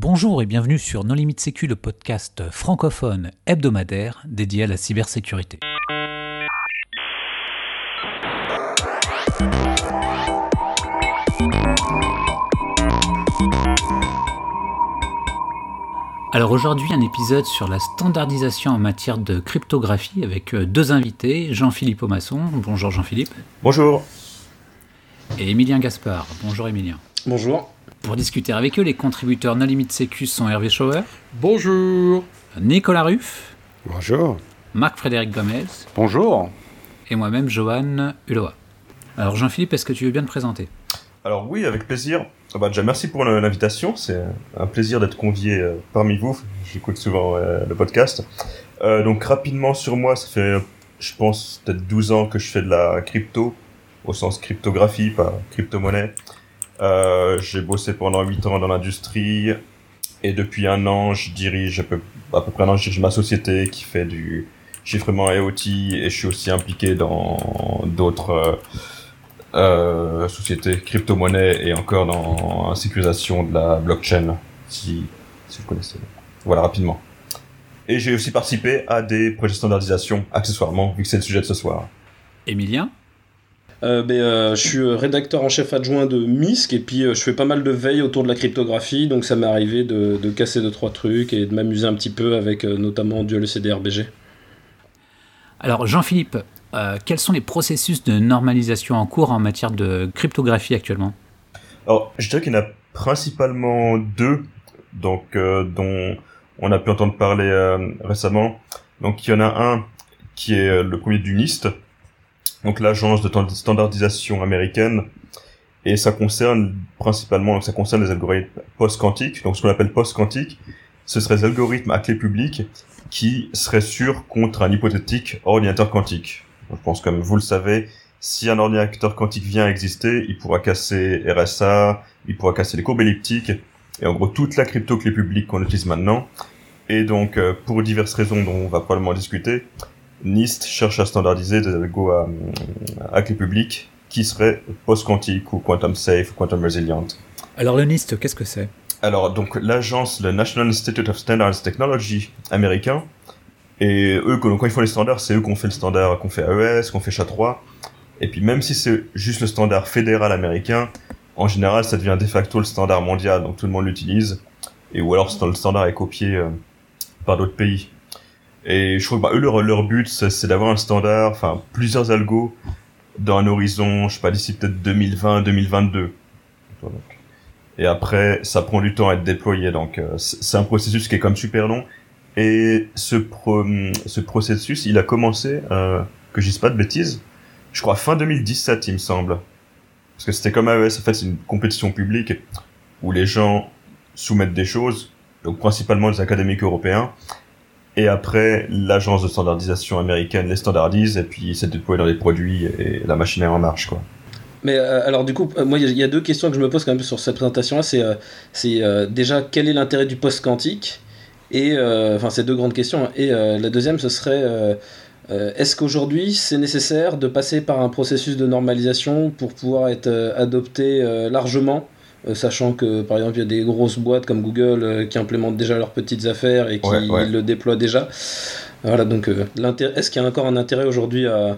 Bonjour et bienvenue sur Non Limite Sécu, le podcast francophone hebdomadaire dédié à la cybersécurité. Alors aujourd'hui un épisode sur la standardisation en matière de cryptographie avec euh, deux invités, Jean-Philippe Aumasson. Bonjour Jean-Philippe. Bonjour. Et Emilien Gaspard. Bonjour Emilien. Bonjour. Pour discuter avec eux, les contributeurs No Limit Sécu sont Hervé Schauer, Bonjour. Nicolas Ruff, Bonjour. Marc-Frédéric Gomez Bonjour. et moi-même Johan Uloa. Alors Jean-Philippe, est-ce que tu veux bien te présenter? Alors oui, avec plaisir. Ah bah déjà merci pour l'invitation, c'est un plaisir d'être convié euh, parmi vous. J'écoute souvent euh, le podcast. Euh, donc rapidement sur moi, ça fait je pense peut-être 12 ans que je fais de la crypto au sens cryptographie, pas crypto-monnaie. Euh, j'ai bossé pendant 8 ans dans l'industrie et depuis un an, je dirige à peu, à peu près un an, je dirige ma société qui fait du chiffrement IoT et je suis aussi impliqué dans d'autres euh, euh, société crypto-monnaie et encore dans la sécurisation de la blockchain, si, si vous connaissez. Voilà, rapidement. Et j'ai aussi participé à des projets de standardisation, accessoirement, vu que c'est le sujet de ce soir. Emilien Euh, ben, euh, je suis euh, rédacteur en chef adjoint de MISC et puis euh, je fais pas mal de veille autour de la cryptographie, donc ça m'est arrivé de, de casser deux trois trucs et de m'amuser un petit peu avec euh, notamment du LCD-RBG. Alors Jean-Philippe, euh, quels sont les processus de normalisation en cours en matière de cryptographie actuellement? Alors, je dirais qu'il y en a principalement deux, donc euh, dont on a pu entendre parler euh, récemment. Donc, il y en a un qui est le premier du NIST, donc l'agence de stand- standardisation américaine, et ça concerne principalement, donc ça concerne les algorithmes post-quantiques. Donc, ce qu'on appelle post-quantique, ce seraient des algorithmes à clé publique qui seraient sûrs contre un hypothétique ordinateur quantique. Je pense, comme vous le savez, si un ordinateur quantique vient à exister, il pourra casser RSA, il pourra casser les courbes elliptiques, et en gros toute la crypto clé publique qu'on utilise maintenant. Et donc, euh, pour diverses raisons dont on va probablement discuter, NIST cherche à standardiser des algos à, à clé publique qui seraient post-quantiques ou quantum safe ou quantum resilient. Alors le NIST, qu'est-ce que c'est? Alors, donc, l'agence, le National Institute of Standards Technology américain, et eux, quand quand ils font les standards, c'est eux qu'on fait le standard, qu'on fait AES, qu'on fait SHA-3. Et puis, même si c'est juste le standard fédéral américain, en général, ça devient de facto le standard mondial, donc tout le monde l'utilise. Et ou alors, le standard est copié euh, par d'autres pays. Et je crois que bah, eux, leur, leur but, c'est d'avoir un standard, enfin, plusieurs algos dans un horizon, je sais pas, d'ici peut-être 2020-2022. Et après, ça prend du temps à être déployé, donc euh, c'est un processus qui est comme super long. Et ce, pro- ce processus, il a commencé, euh, que je dise pas de bêtises, je crois fin 2017, il me semble. Parce que c'était comme AES, en fait, c'est une compétition publique où les gens soumettent des choses, donc principalement les académiques européens. Et après, l'agence de standardisation américaine les standardise, et puis c'est déployé dans les produits, et la machine est en marche, quoi. Mais euh, alors du coup, euh, moi il y a- deux questions que je me pose quand même sur cette présentation-là. C'est euh, euh, déjà quel est l'intérêt du post-quantique? Et enfin, c'est deux grandes questions. Et la deuxième, ce serait est-ce qu'aujourd'hui c'est nécessaire de passer par un processus de normalisation pour pouvoir être adopté largement? Sachant que par exemple il y a des grosses boîtes comme Google euh, qui implémentent déjà leurs petites affaires et qui Ouais, ouais. le déploient déjà. Voilà donc euh, l'intérêt- est-ce qu'il y a encore un intérêt aujourd'hui à,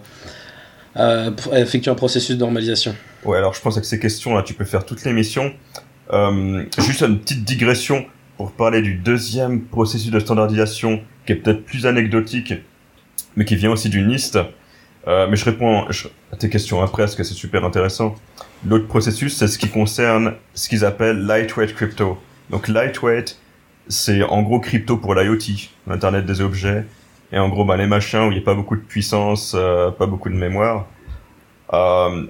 à- à effectuer un processus de normalisation? Ouais, alors je pense que ces questions-là, tu peux faire toute l'émission. Euh, juste une petite digression pour parler du deuxième processus de standardisation qui est peut-être plus anecdotique, mais qui vient aussi du NIST. Euh, mais je réponds à tes questions après parce que c'est super intéressant. L'autre processus, c'est ce qui concerne ce qu'ils appellent lightweight crypto. Donc lightweight, c'est en gros crypto pour l'IoT, l'Internet des objets. Et en gros, bah, les machins où il n'y a pas beaucoup de puissance, euh, pas beaucoup de mémoire. Euh,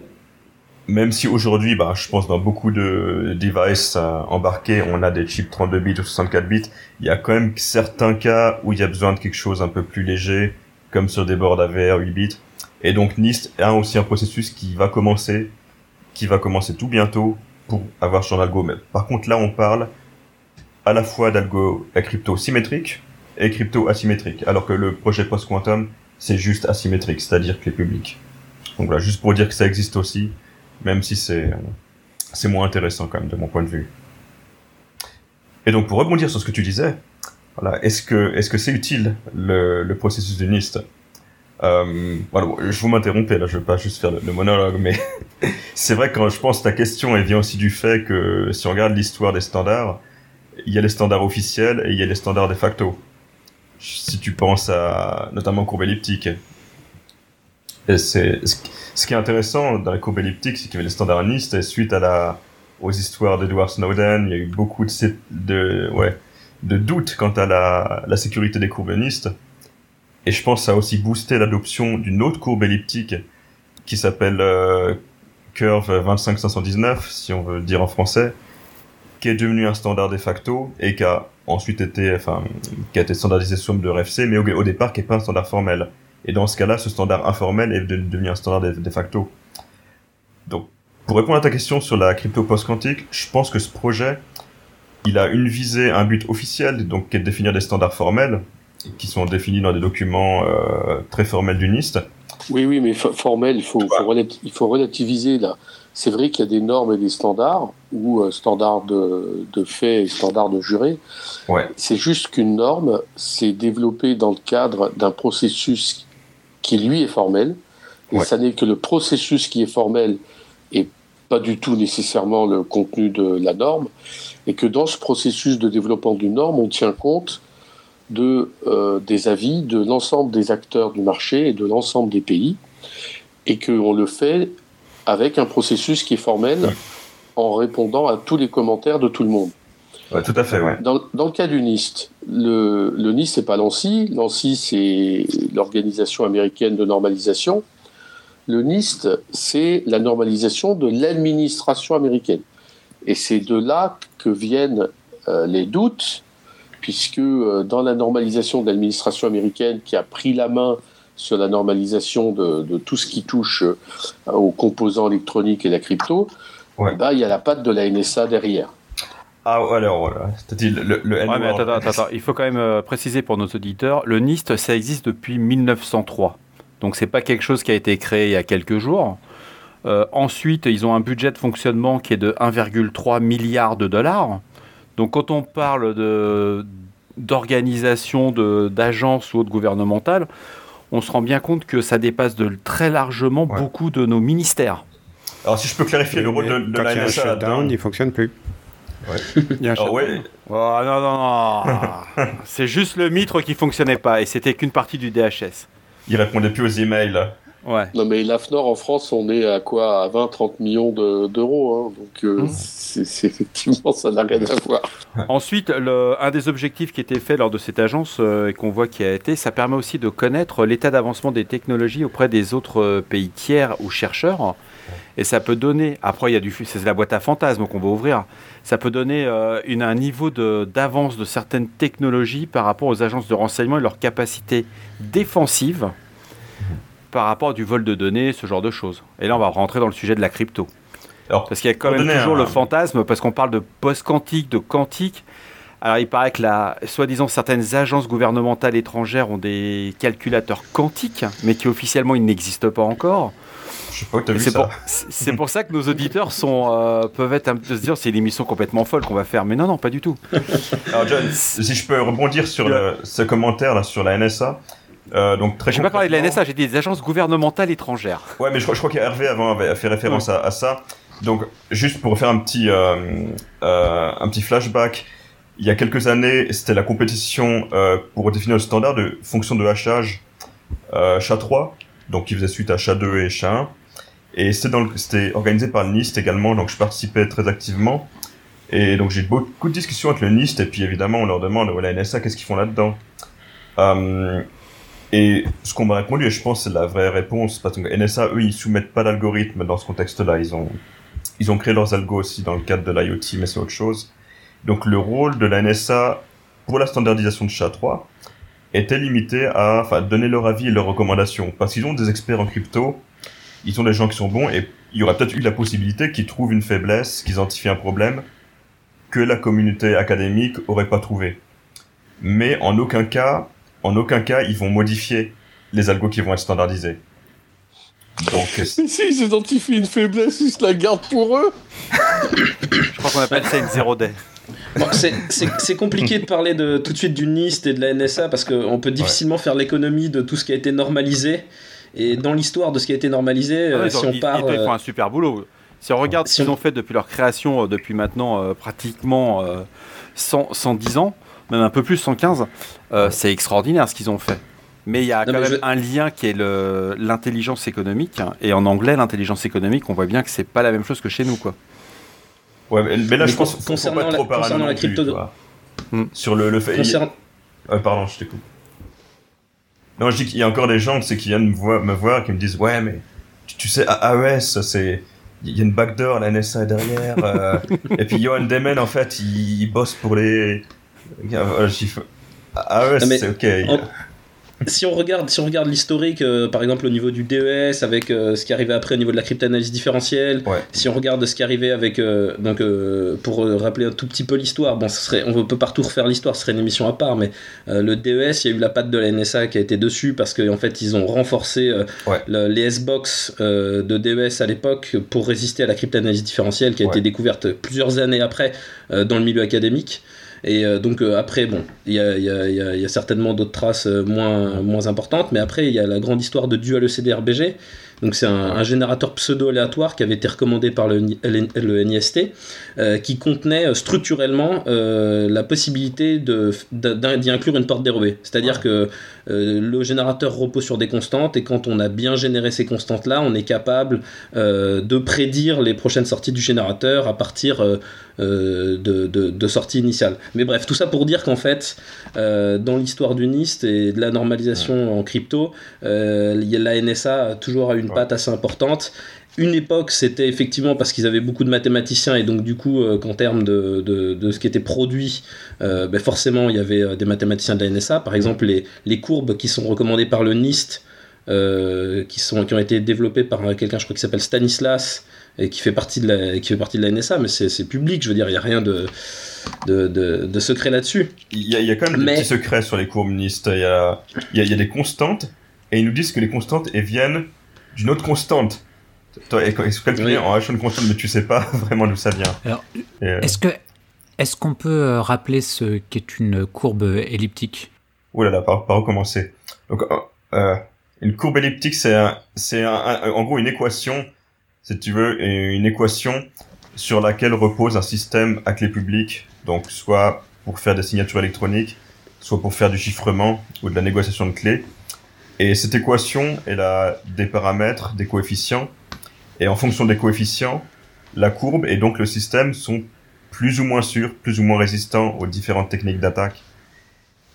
même si aujourd'hui, bah, je pense dans beaucoup de devices euh, embarqués, on a des chips 32 bits ou 64 bits, il y a quand même certains cas où il y a besoin de quelque chose un peu plus léger, comme sur des boards AVR 8 bits. Et donc NIST a aussi un processus qui va commencer, qui va commencer tout bientôt pour avoir son algo. Mais par contre, là, on parle à la fois d'algo crypto symétrique et crypto asymétrique, alors que le projet post-quantum, c'est juste asymétrique, c'est-à-dire clé publique. Donc voilà, juste pour dire que ça existe aussi, même si c'est c'est moins intéressant quand même de mon point de vue. Et Et donc pour rebondir sur ce que tu disais, voilà, est-ce que est-ce que c'est utile le, le processus de NIST? Euh, voilà, je vous m'interrompais là, je vais pas juste faire le, monologue, mais c'est vrai que quand je pense ta question, elle vient aussi du fait que si on regarde l'histoire des standards, il y a les standards officiels et il y a les standards de facto. Si tu penses à notamment courbe elliptique, et c'est ce qui est intéressant dans la courbe elliptique, c'est qu'il y avait les standards NIST et suite à la aux histoires d'Edward Snowden, il y a eu beaucoup de de ouais de doutes quant à la, la sécurité des courbes NIST. Et je pense que ça a aussi boosté l'adoption d'une autre courbe elliptique qui s'appelle euh, Curve 25519, si on veut le dire en français, qui est devenu un standard de facto et qui a ensuite été, enfin, qui a été standardisé sous forme de RFC, mais au, départ qui n'est pas un standard formel. Et dans ce cas-là, ce standard informel est devenu un standard de, facto. Donc, pour répondre à ta question sur la crypto post-quantique, je pense que ce projet, il a une visée, un but officiel, donc qui est de définir des standards formels, qui sont définis dans des documents euh, très formels du NIST. Oui, oui, mais formel, il faut, il faut relativiser là. C'est vrai qu'il y a des normes et des standards, ou euh, standards de, de fait et standards de juré. Ouais. C'est juste qu'une norme, c'est développé dans le cadre d'un processus qui, lui, est formel. Et ça n'est que le processus qui est formel et pas du tout nécessairement le contenu de la norme. Et que dans ce processus de développement d'une norme, on tient compte de, euh, des avis de l'ensemble des acteurs du marché et de l'ensemble des pays, et qu'on le fait avec un processus qui est formel en répondant à tous les commentaires de tout le monde. Ouais, tout à fait, ouais. Dans, dans le cas du NIST, le, le NIST, c'est pas l'ANSI. L'ANSI, c'est l'Organisation américaine de normalisation. Le NIST, c'est la normalisation de l'administration américaine. Et c'est de là que viennent euh, les doutes puisque euh, dans la normalisation de l'administration américaine qui a pris la main sur la normalisation de, tout ce qui touche euh, aux composants électroniques et la crypto, bah, il y a la patte de la NSA derrière. Ah, alors voilà. C'est-à-dire le, le ouais, mais attends, attends, attends, il faut quand même euh, préciser pour nos auditeurs le NIST, ça existe depuis 1903. Donc, c'est pas quelque chose qui a été créé il y a quelques jours. ensuite, ils ont un budget de fonctionnement qui est de 1,3 milliard de dollars. Donc quand on parle d'organisation d'agences ou autres gouvernementales, on se rend bien compte que ça dépasse de très largement beaucoup de nos ministères. Alors si je peux clarifier le rôle de, de la NSA, il ne fonctionne plus. Ouais. Il y a un oh, ouais. oh, non, non, non. C'est juste le mitre qui fonctionnait pas et c'était qu'une partie du DHS. Il répondait plus aux emails. Ouais. Non, mais l'AFNOR en France, on est à quoi? À 20-30 millions d'euros. hein, donc, euh, mmh. c'est effectivement, ça n'a rien à voir. Ensuite, le, un des objectifs qui était fait lors de cette agence euh, et qu'on voit qui a été, ça permet aussi de connaître l'état d'avancement des technologies auprès des autres euh, pays tiers ou chercheurs. Et ça peut donner, après, il y a du, c'est la boîte à fantasmes qu'on va ouvrir. Ça peut donner une, un niveau d'avance de, de certaines technologies par rapport aux agences de renseignement et leur capacité défensive par rapport du vol de données, ce genre de choses. Et là, on va rentrer dans le sujet de la crypto. Alors, parce qu'il y a quand même toujours le fantasme, parce qu'on parle de post-quantique, de quantique. Alors, il paraît que, la, soi-disant, certaines agences gouvernementales étrangères ont des calculateurs quantiques, mais qui officiellement, ils n'existent pas encore. Je sais pas que as vu c'est, pour, c'est pour ça que nos auditeurs sont, euh, peuvent être un peu se dire c'est une émission complètement folle qu'on va faire. Mais non, non, pas du tout. Alors, John, si je peux rebondir sur le, ce commentaire là sur la NSA, euh, donc très j'ai pas parlé de la NSA, j'ai dit des agences gouvernementales étrangères. Ouais, mais je, je crois qu'Hervé avant avait fait référence à, ça. Donc juste pour faire un petit euh, euh, un petit flashback, il y a quelques années, c'était la compétition euh, pour définir le standard de fonction de hachage euh, SHA-3, donc qui faisait suite à SHA-2 et SHA-1. Et c'était organisé par le NIST également, donc je participais très activement. Et donc j'ai beaucoup de discussions avec le NIST, et puis évidemment on leur demande, ouais, la NSA, qu'est-ce qu'ils font là-dedans? Euh, et ce qu'on m'a répondu, et je pense c'est la vraie réponse, parce que NSA, eux, ils soumettent pas d'algorithme dans ce contexte-là. Ils ont, ils ont créé leurs algos aussi dans le cadre de l'IoT, mais c'est autre chose. Donc le rôle de la NSA pour la standardisation de SHA-3 était limité à enfin, donner leur avis et leurs recommandations. Parce qu'ils ont des experts en crypto, ils ont des gens qui sont bons, et il y aurait peut-être eu la possibilité qu'ils trouvent une faiblesse, qu'ils identifient un problème que la communauté académique aurait pas trouvé. Mais en aucun cas, en aucun cas, ils vont modifier les algos qui vont être standardisés. Donc, Mais si ils identifient une faiblesse, ils se la gardent pour eux Je crois qu'on appelle ça une zéro day. c'est compliqué de parler de, tout de suite du NIST et de la NSA parce qu'on peut difficilement faire l'économie de tout ce qui a été normalisé. Et dans l'histoire de ce qui a été normalisé, ah si on part. Ils, font un super boulot. Si on regarde ce qu'ils ont fait depuis leur création, depuis maintenant pratiquement 110 ans, même un peu plus, 115, c'est extraordinaire ce qu'ils ont fait. Mais il y a quand même un lien qui est l'intelligence économique. Et en anglais, l'intelligence économique, on voit bien que c'est pas la même chose que chez nous, quoi. Ouais, mais là, je pense concernant, pas trop la, concernant la crypto. Hmm. Sur le, le fait. pardon, je t'écoute. Non, je dis qu'il y a encore des gens qui viennent me voir, me voir qui me disent Ouais, mais tu, sais, AES, c'est. Il y a une backdoor, la NSA derrière. Euh, et puis Johan Demen, en fait, il, bosse pour les. AES, c'est ok. si on regarde, si on regarde l'historique, euh, par exemple au niveau du DES, avec euh, ce qui arrivait après au niveau de la cryptanalyse différentielle, si on regarde ce qui arrivait avec, euh, donc pour rappeler un tout petit peu l'histoire, bon, ce serait, on peut partout refaire l'histoire, ce serait une émission à part, mais le DES, il y a eu la patte de la NSA qui a été dessus parce qu'en en fait ils ont renforcé les S-box de DES à l'époque pour résister à la cryptanalyse différentielle qui a été découverte plusieurs années après dans le milieu académique. Et euh, donc euh, après, bon, il y a, y, a, y a, certainement d'autres traces euh, moins, moins importantes, mais après, il y a la grande histoire de Dual ECDRBG, donc c'est un, générateur pseudo-aléatoire qui avait été recommandé par le, le NIST, euh, qui contenait structurellement euh, la possibilité d'y inclure une porte dérobée. C'est-à-dire que le générateur repose sur des constantes et quand on a bien généré ces constantes-là, on est capable de prédire les prochaines sorties du générateur à partir de, de, sorties initiales. Mais bref, tout ça pour dire qu'en fait, dans l'histoire du NIST et de la normalisation en crypto, la NSA a toujours eu une patte assez importante. Une époque, c'était effectivement parce qu'ils avaient beaucoup de mathématiciens et donc du coup, euh, qu'en termes de, de, ce qui était produit, euh, ben forcément, il y avait euh, des mathématiciens de la NSA. Par exemple, les, les courbes qui sont recommandées par le NIST, qui, sont, qui ont été développées par quelqu'un, je crois, qui s'appelle Stanislas, et qui fait partie de la, qui fait partie de la NSA, mais c'est public, je veux dire, il n'y a rien de, de, de, secret là-dessus. Il y, y, a quand même des petits secrets sur les courbes NIST. Il y a, y, a, y a des constantes, et ils nous disent que les constantes elles viennent d'une autre constante. Toi, oui. en H une constante, mais tu sais pas vraiment d'où ça vient. Euh, est-ce que est-ce qu'on peut euh, rappeler ce qu'est une courbe elliptique? Oh là là, par, par où commencer? Donc, euh, une courbe elliptique, c'est c'est en gros une équation, si tu veux, une équation sur laquelle repose un système à clé publique. Donc, soit pour faire des signatures électroniques, soit pour faire du chiffrement ou de la négociation de clés. Et cette équation, elle a des paramètres, des coefficients. Et en fonction des coefficients, la courbe et donc le système sont plus ou moins sûrs, plus ou moins résistants aux différentes techniques d'attaque.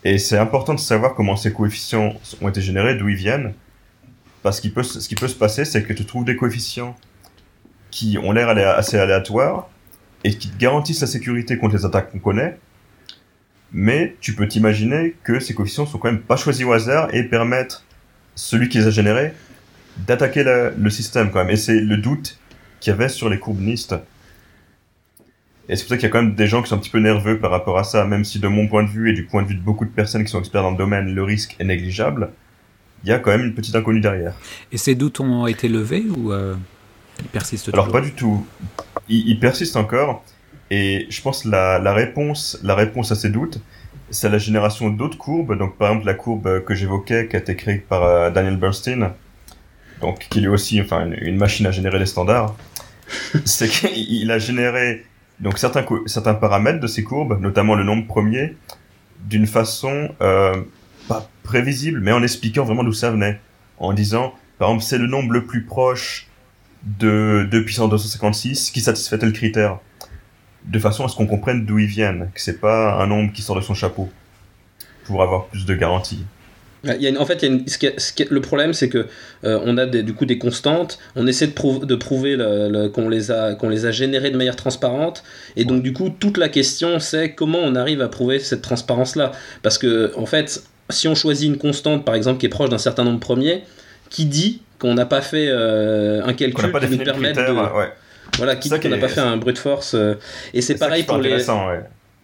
Et c'est important de savoir comment ces coefficients ont été générés, d'où ils viennent. Parce peut, ce qui peut se passer, c'est que tu trouves des coefficients qui ont l'air assez aléatoires et qui te garantissent la sécurité contre les attaques qu'on connaît. Mais tu peux t'imaginer que ces coefficients sont quand même pas choisis au hasard et permettent celui qui les a générés, d'attaquer le système quand même. Et c'est le doute qu'il y avait sur les courbes NIST. Et c'est pour ça qu'il y a quand même des gens qui sont un petit peu nerveux par rapport à ça, même si de mon point de vue et du point de vue de beaucoup de personnes qui sont experts dans le domaine, le risque est négligeable, il y a quand même une petite inconnue derrière. Et ces doutes ont été levés ou euh, ils persistent toujours Alors pas du tout. Ils, persistent encore. Et je pense la, la réponse, la réponse à ces doutes, c'est la génération d'autres courbes. Donc, par exemple, la courbe que j'évoquais, qui a été créée par euh, Daniel Bernstein, donc qui est aussi enfin, une, machine à générer les standards, c'est qu'il a généré donc certains, certains paramètres de ces courbes, notamment le nombre premier, d'une façon euh, pas prévisible, mais en expliquant vraiment d'où ça venait. En disant, par exemple, c'est le nombre le plus proche de 2 puissance 256 qui satisfait tel critère de façon à ce qu'on comprenne d'où ils viennent, que c'est pas un nombre qui sort de son chapeau, pour avoir plus de garanties. Il y a en fait, il y a une, ce le problème, c'est que euh, on a des, du coup des constantes. On essaie de, de prouver qu'on les a qu'on les a générées de manière transparente. Et donc du coup, toute la question, c'est comment on arrive à prouver cette transparence-là. Parce que en fait, si on choisit une constante, par exemple, qui est proche d'un certain nombre premier, qui dit qu'on n'a pas fait euh, un calcul qui nous permette de, ouais. Voilà, qui n'a pas fait un brute force. Euh, et c'est pareil pour les.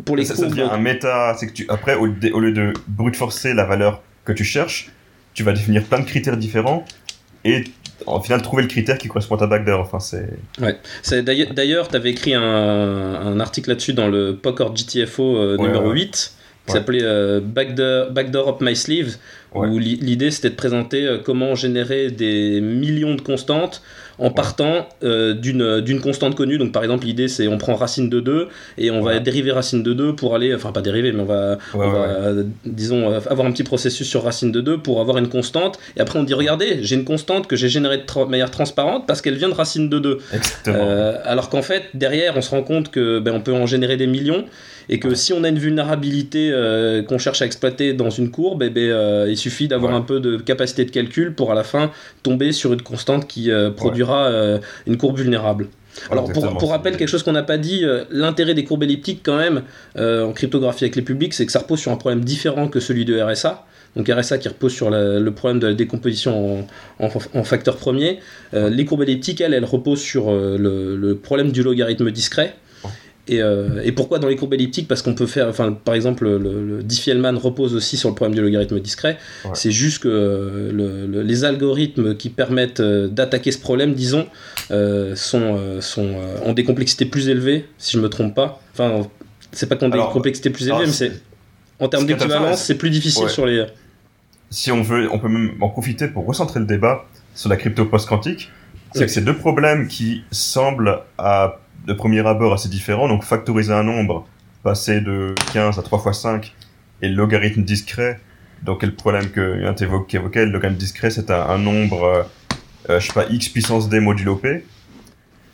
Pour les ça, ça devient un méta, c'est que tu après au, au, lieu de brute forcer la valeur que tu cherches, tu vas définir plein de critères différents et en final trouver le critère qui correspond à ta backdoor. Enfin, c'est. Ouais. D'ailleurs, tu avais écrit un, un article là-dessus dans le Poker GTFO euh, numéro 8 qui s'appelait euh, Backdoor, Backdoor Up My Sleeves, où l'idée c'était de présenter euh, comment générer des millions de constantes en partant euh, d'une constante connue. Donc par exemple, l'idée c'est on prend racine de 2 et on va dériver racine de 2 pour aller, enfin pas dériver, mais on va, disons, avoir un petit processus sur racine de 2 pour avoir une constante. Et après on dit, regardez, j'ai une constante que j'ai générée de manière transparente parce qu'elle vient de racine de 2. Euh, alors qu'en fait, derrière, on se rend compte que ben, on peut en générer des millions et que si on a une vulnérabilité euh, qu'on cherche à exploiter dans une courbe, eh ben, euh, il suffit d'avoir un peu de capacité de calcul pour à la fin tomber sur une constante qui euh, produira une courbe vulnérable. Alors pour, pour, rappel, quelque chose qu'on n'a pas dit, l'intérêt des courbes elliptiques quand même en cryptographie avec les publics, c'est que ça repose sur un problème différent que celui de RSA. Donc RSA qui repose sur le problème de la décomposition en, en, facteur premier. les courbes elliptiques, elles, elles reposent sur le, le, problème du logarithme discret. Euh, et, pourquoi dans les courbes elliptiques? Parce qu'on peut faire, enfin, par exemple, le, le Diffie-Hellman repose aussi sur le problème du logarithme discret. C'est juste que euh, les algorithmes qui permettent euh, d'attaquer ce problème, disons, sont, sont ont des complexités plus élevées, si je me trompe pas. Enfin, c'est pas qu'on a des complexités plus élevées, mais c'est en termes d'équivalence, c'est plus difficile sur les. Si on veut, on peut même en profiter pour recentrer le débat sur la crypto post-quantique. C'est que ces deux problèmes qui semblent à de premier abord assez différent. Donc factoriser un nombre, passer de 15 à 3 fois 5, et le logarithme discret. Donc le problème que vient évoqué, le logarithme discret, c'est un, nombre, euh, je sais pas, x puissance d modulo p.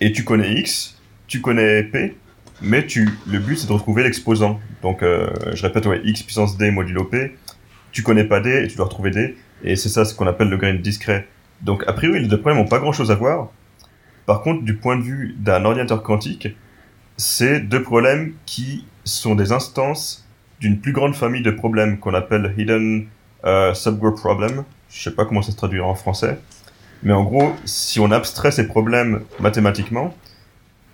Et tu connais x, tu connais p, mais tu, le but c'est de retrouver l'exposant. Donc euh, je répète, ouais, x puissance d modulo p, tu connais pas d et tu dois retrouver d. Et c'est ça ce qu'on appelle le logarithme discret. Donc a priori les deux problèmes n'ont pas grand chose à voir. Par contre, du point de vue d'un ordinateur quantique, c'est deux problèmes qui sont des instances d'une plus grande famille de problèmes qu'on appelle hidden uh, subgroup problem. Je sais pas comment ça se traduira en français. Mais en gros, si on abstrait ces problèmes mathématiquement,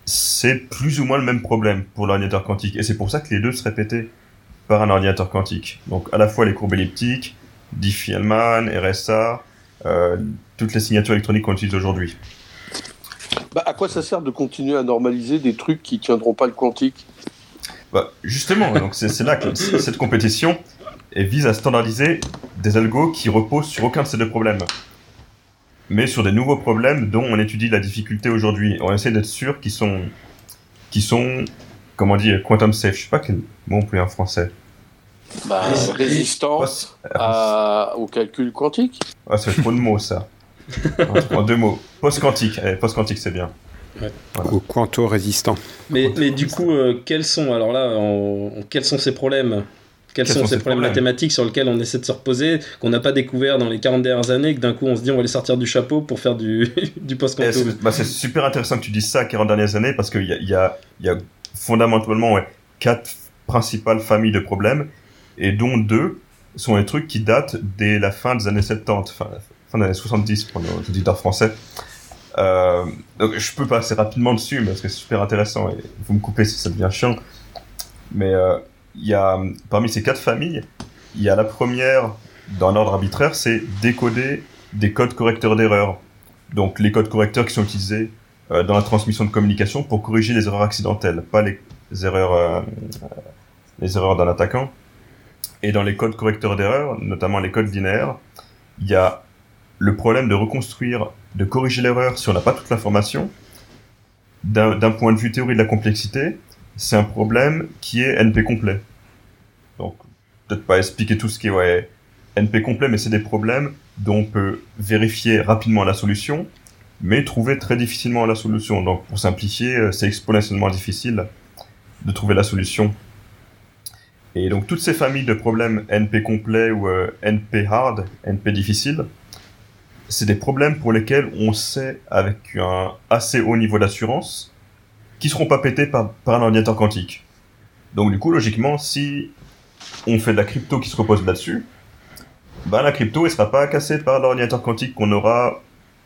c'est plus ou moins le même problème pour l'ordinateur quantique. Et c'est pour ça que les deux se répétaient par un ordinateur quantique. Donc à la fois les courbes elliptiques, Diffie-Hellman, RSA, euh, toutes les signatures électroniques qu'on utilise aujourd'hui. Bah, à quoi ça sert de continuer à normaliser des trucs qui tiendront pas le quantique bah, Justement, donc c'est là que cette compétition vise à standardiser des algos qui reposent sur aucun de ces deux problèmes, mais sur des nouveaux problèmes dont on étudie la difficulté aujourd'hui. On essaie d'être sûr qu'ils sont, qui sont, comment dire, quantum safe. Je sais pas quel mot on peut en français. Bah, résistant au calcul quantique. Ah, c'est trop de mots ça en deux mots. Post-quantique. Post-quantique, c'est bien. Ou quanto-résistant. Mais, mais du coup, euh, quels sont, alors là, quels sont ces problèmes? Quels, sont, ces problèmes, mathématiques sur lesquels on essaie de se reposer, qu'on n'a pas découvert dans les 40 dernières années, que d'un coup on se dit on va les sortir du chapeau pour faire du, du post-quantum? Eh, bah, C'est super intéressant que tu dises ça, 40 dernières années, parce qu'il y a, y, a, y a fondamentalement ouais, quatre principales familles de problèmes, et dont deux sont des trucs qui datent dès la fin des années 70, enfin, fin des années 70 pour nos auditeurs français. Euh, donc je peux passer rapidement dessus parce que c'est super intéressant et vous me coupez si ça devient chiant. Mais euh, il y a parmi ces quatre familles, il y a la première dans un ordre arbitraire, c'est décoder des codes correcteurs d'erreurs. Donc les codes correcteurs qui sont utilisés euh, dans la transmission de communication pour corriger les erreurs accidentelles, pas les erreurs les erreurs d'un attaquant. Et dans les codes correcteurs d'erreurs, notamment les codes binaires, il y a le problème de reconstruire, de corriger l'erreur si on n'a pas toute l'information, d'un point de vue théorie de la complexité, c'est un problème qui est NP complet. Donc, peut-être pas expliquer tout ce qui est NP complet, mais c'est des problèmes dont on peut vérifier rapidement la solution, mais trouver très difficilement la solution. Donc, pour simplifier, euh, c'est exponentiellement difficile de trouver la solution. Et donc, toutes ces familles de problèmes NP complet ou euh, NP hard, NP difficile, c'est des problèmes pour lesquels on sait avec un assez haut niveau d'assurance qui seront pas pétés par, un ordinateur quantique. Donc du coup, logiquement, si on fait de la crypto qui se repose là-dessus, ben la crypto, elle sera pas cassée par l'ordinateur quantique qu'on aura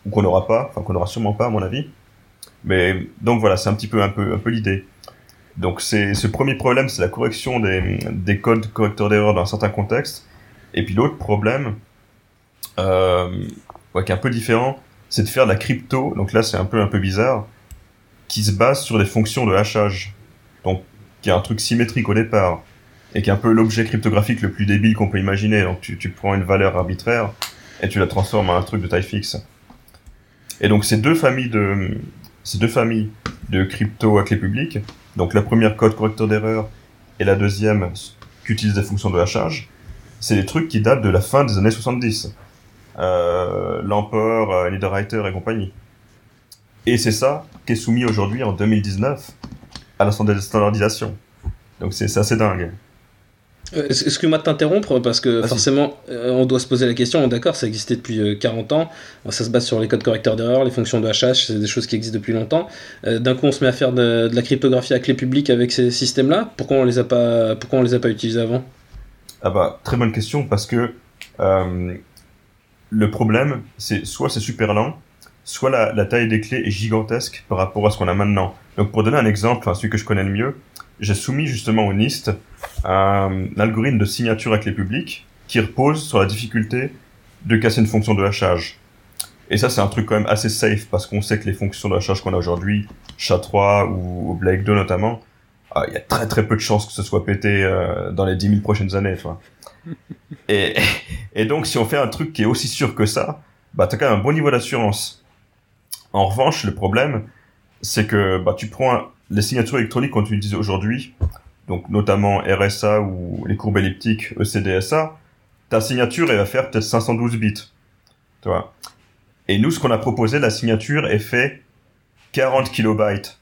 ou qu'on n'aura pas, enfin qu'on n'aura sûrement pas à mon avis. Mais donc voilà, c'est un petit peu un peu un l'idée. Donc c'est ce premier problème, c'est la correction des, des codes correcteurs d'erreur dans un certain contexte. Et puis l'autre problème, euh, qui est un peu différent, c'est de faire de la crypto. Donc là, c'est un peu un peu bizarre, qui se base sur des fonctions de hachage. Donc, qui est un truc symétrique au départ et qui est un peu l'objet cryptographique le plus débile qu'on peut imaginer. Donc, tu, tu prends une valeur arbitraire et tu la transformes en un truc de taille fixe. Et donc, ces deux familles de ces deux familles de crypto à clé publique, donc la première code correcteur d'erreur et la deuxième qui utilise des fonctions de hachage, c'est des trucs qui datent de la fin des années 70. Euh, Lamport, euh, et compagnie. Et c'est ça qui est soumis aujourd'hui en 2019 à la standardisation. Donc c'est assez dingue. Euh, excuse-moi de t'interrompre? Parce que forcément euh, on doit se poser la question, d'accord, ça existait depuis 40 ans, ça se base sur les codes correcteurs d'erreur, les fonctions de hachage, c'est des choses qui existent depuis longtemps. D'un coup on se met à faire de, de, la cryptographie à clé publique avec ces systèmes-là, pourquoi on les a pas pourquoi on les a pas utilisés avant? Ah bah très bonne question parce que euh, le problème c'est soit c'est super lent, soit la, taille des clés est gigantesque par rapport à ce qu'on a maintenant. Donc pour donner un exemple, celui que je connais le mieux, j'ai soumis justement au NIST un, algorithme de signature à clé publique qui repose sur la difficulté de casser une fonction de hachage. Et ça, c'est un truc quand même assez safe parce qu'on sait que les fonctions de hachage qu'on a aujourd'hui, SHA-3 ou Blake 2 notamment, ah, il y a très très peu de chances que ce soit pété euh, dans les 10 000 prochaines années. Et, donc, si on fait un truc qui est aussi sûr que ça, bah, t'as quand même un bon niveau d'assurance. En revanche, le problème, c'est que bah, tu prends les signatures électroniques qu'on utilise aujourd'hui, donc notamment RSA ou les courbes elliptiques ECDSA, ta signature va faire peut-être 512 bits. Tu vois. Et nous, ce qu'on a proposé, la signature est fait 40 kilobytes.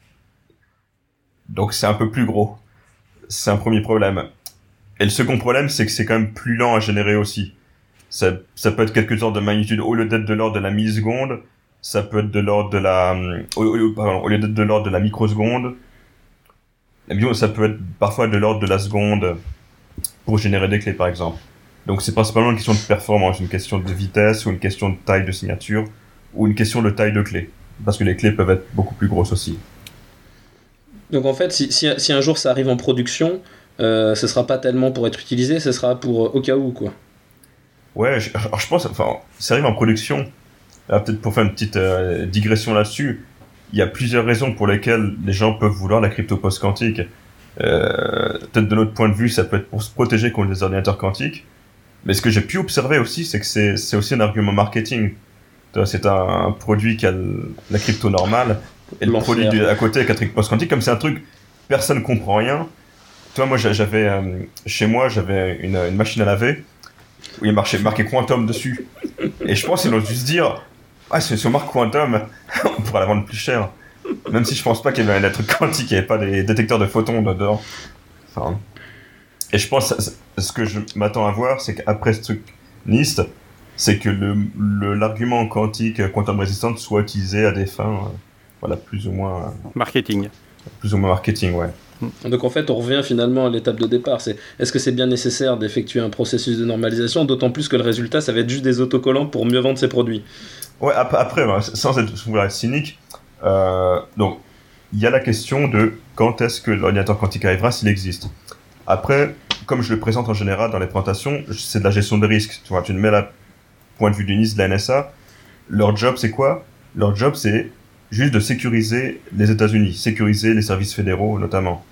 Donc c'est un peu plus gros. C'est un premier problème. Et le second problème, c'est que c'est quand même plus lent à générer aussi. Ça, ça peut être quelques ordres de magnitude. Au lieu d'être de l'ordre de la milliseconde, ça peut être de l'ordre de la, au, lieu d'être de l'ordre de la microseconde, ça peut être parfois de l'ordre de la seconde pour générer des clés, par exemple. Donc c'est principalement une question de performance, une question de vitesse ou une question de taille de signature ou une question de taille de clé. Parce que les clés peuvent être beaucoup plus grosses aussi. Donc en fait, si, si, un jour ça arrive en production, euh, ce sera pas tellement pour être utilisé, ce sera pour euh, au cas où, quoi. Ouais, je, alors je pense, enfin, ça arrive en production, peut-être pour faire une petite euh, digression là-dessus, il y a plusieurs raisons pour lesquelles les gens peuvent vouloir la crypto post-quantique. Euh, peut-être de notre point de vue, ça peut être pour se protéger contre les ordinateurs quantiques. Mais ce que j'ai pu observer aussi, c'est que c'est aussi un argument marketing. C'est un, produit qui a la crypto normale et le produit à côté avec la crypto post-quantique. Comme c'est un truc, personne comprend rien. Toi, moi, j'avais euh, chez moi, j'avais une, une, machine à laver où il marquait, marqué Quantum dessus. Et je pense qu'ils ont dû se dire, ah, c'est sur marque Quantum, on pourrait la vendre plus cher. Même si je pense pas qu'il y avait des trucs quantiques, il n'y avait pas des détecteurs de photons dedans. Enfin, et je pense, ce que je m'attends à voir, c'est qu'après ce truc NIST, c'est que l'argument le, quantique quantum résistant soit utilisé à des fins, euh, voilà, plus ou moins. Euh, marketing. Plus ou moins marketing, ouais. Donc en fait, on revient finalement à l'étape de départ. C'est est-ce que c'est bien nécessaire d'effectuer un processus de normalisation, d'autant plus que le résultat, ça va être juste des autocollants pour mieux vendre ses produits? Ouais, après, sans être, cynique, euh, donc il y a la question de quand est-ce que l'ordinateur quantique arrivera s'il existe. Après, comme je le présente en général dans les présentations, c'est de la gestion de risque. Tu vois, tu mets la point de vue du NIST, de la NSA. Leur job, c'est quoi? Leur job, c'est juste de sécuriser les États-Unis, sécuriser les services fédéraux notamment.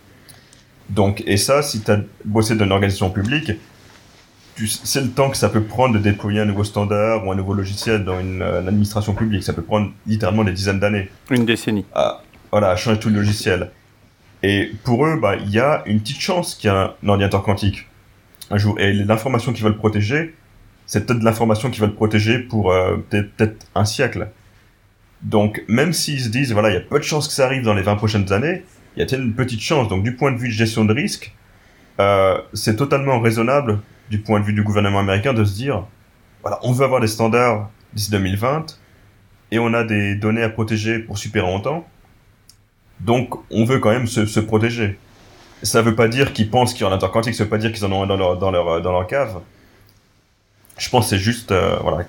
Donc, et ça, si tu as bossé dans une organisation publique, c'est le temps que ça peut prendre de déployer un nouveau standard ou un nouveau logiciel dans une, euh, administration publique. Ça peut prendre littéralement des dizaines d'années. Une décennie. À, voilà, à changer tout le logiciel. Et pour eux, bah, il y a une petite chance qu'il y ait un ordinateur quantique un jour. Et l'information qu'ils veulent protéger, c'est peut-être l'information qu'ils veulent protéger pour euh, peut-être un siècle. Donc, même s'ils se disent, voilà, il y a peu de chances que ça arrive dans les 20 prochaines années, il y a une petite chance. Donc, du point de vue de gestion de risque, euh, c'est totalement raisonnable du point de vue du gouvernement américain de se dire, voilà, on veut avoir des standards d'ici 2020 et on a des données à protéger pour super longtemps. Donc, on veut quand même se, se protéger. Ça veut pas dire qu'ils pensent qu'il y en a un quantique, ça veut pas dire qu'ils en ont dans leur, dans leur, dans leur cave. Je pense que c'est juste, euh, voilà.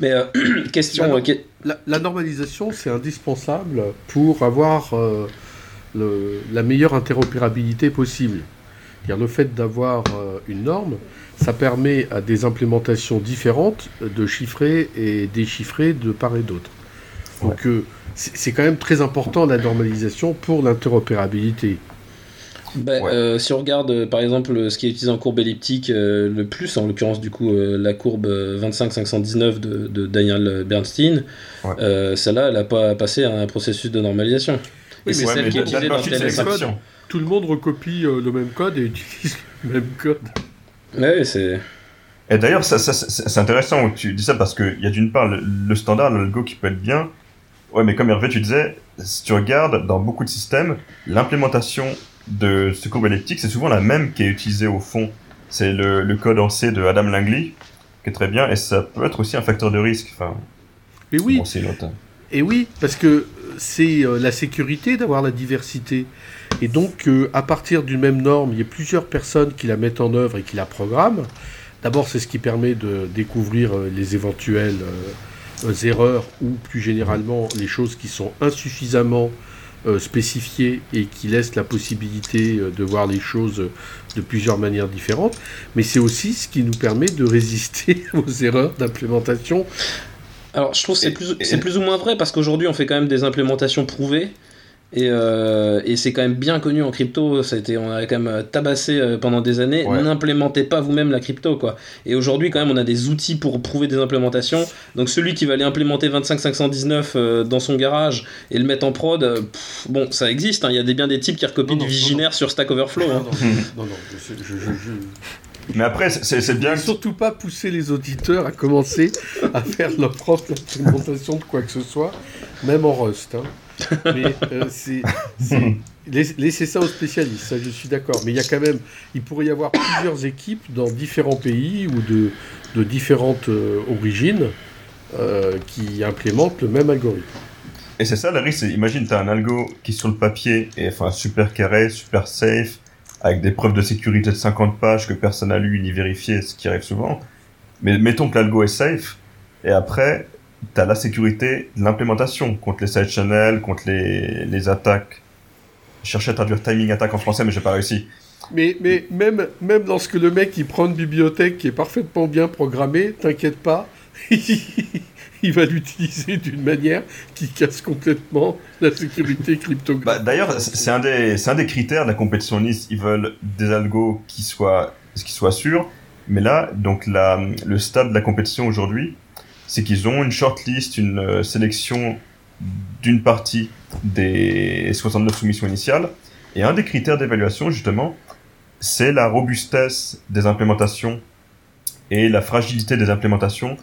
Mais euh, question. La, la, normalisation, c'est indispensable pour avoir la meilleure interopérabilité possible. Le fait d'avoir une norme, ça permet à des implémentations différentes de chiffrer et déchiffrer de part et d'autre. Donc c'est quand même très important la normalisation pour l'interopérabilité. Ben, euh, si on regarde euh, par exemple ce qui est utilisé en courbe elliptique euh, le plus, en l'occurrence du coup la courbe 25-519 de, de, Daniel Bernstein, celle-là elle n'a pas passé à un processus de normalisation. et c'est celle qui est utilisée dans Tout le monde recopie le même code et utilise le même code. Ouais, c'est. Et d'ailleurs, ça, c'est intéressant que tu dis ça parce qu'il y a d'une part le, le standard, l'algo qui peut être bien, Ouais, mais comme Hervé, tu disais, si tu regardes dans beaucoup de systèmes, l'implémentation de ce courbe elliptique, c'est souvent la même qui est utilisée au fond. C'est le, code en C de Adam Langley, qui est très bien, et ça peut être aussi un facteur de risque. Enfin, mais oui. Et oui, parce que c'est euh, la sécurité d'avoir la diversité. Et donc, euh, à partir d'une même norme, il y a plusieurs personnes qui la mettent en œuvre et qui la programment. D'abord, c'est ce qui permet de découvrir euh, les éventuels erreurs ou plus généralement les choses qui sont insuffisamment euh, spécifiées et qui laissent la possibilité euh, de voir les choses de plusieurs manières différentes, mais c'est aussi ce qui nous permet de résister aux erreurs d'implémentation. Alors je trouve que c'est plus, plus ou moins vrai parce qu'aujourd'hui on fait quand même des implémentations prouvées et, euh, et c'est quand même bien connu en crypto, ça a été, on a quand même tabassé euh, pendant des années. N'implémentez pas vous-même la crypto, quoi. Et aujourd'hui, quand même, on a des outils pour prouver des implémentations. Donc celui qui va aller implémenter 25519 euh, dans son garage et le mettre en prod, bon, ça existe. Hein. Il y a des, bien des types qui recopient du Viginaire sur Stack Overflow. Hein. Non, non, je, Mais après, c'est bien. Surtout pas pousser les auditeurs à commencer à faire leur propre implémentation de quoi que ce soit, même en Rust. Hein. Mais euh, laissez ça aux spécialistes, ça je suis d'accord. Mais il y a quand même, il pourrait y avoir plusieurs équipes dans différents pays ou de, de différentes euh, origines euh, qui implémentent le même algorithme. Et c'est ça le risque, imagine tu as un algo qui sur le papier est enfin, super carré, super safe, avec des preuves de sécurité de 50 pages que personne n'a lu ni vérifié, ce qui arrive souvent. Mais mettons que l'algo est safe, et après, tu as la sécurité de l'implémentation contre les side channels, contre les, les attaques. Je cherchais à traduire timing attack en français, mais j'ai pas réussi. Mais, mais même, même lorsque le mec il prend une bibliothèque qui est parfaitement bien programmée, t'inquiète pas, il va l'utiliser d'une manière qui casse complètement la sécurité cryptographique. Bah, D'ailleurs, c'est un, des, un des critères de la compétition Nice. Ils veulent des algos qui soient, qui soient sûrs. Mais là, donc la, le stade de la compétition aujourd'hui, c'est qu'ils ont une shortlist, une euh, sélection d'une partie des 69 soumissions initiales. Et un des critères d'évaluation, justement, c'est la robustesse des implémentations et la fragilité des implémentations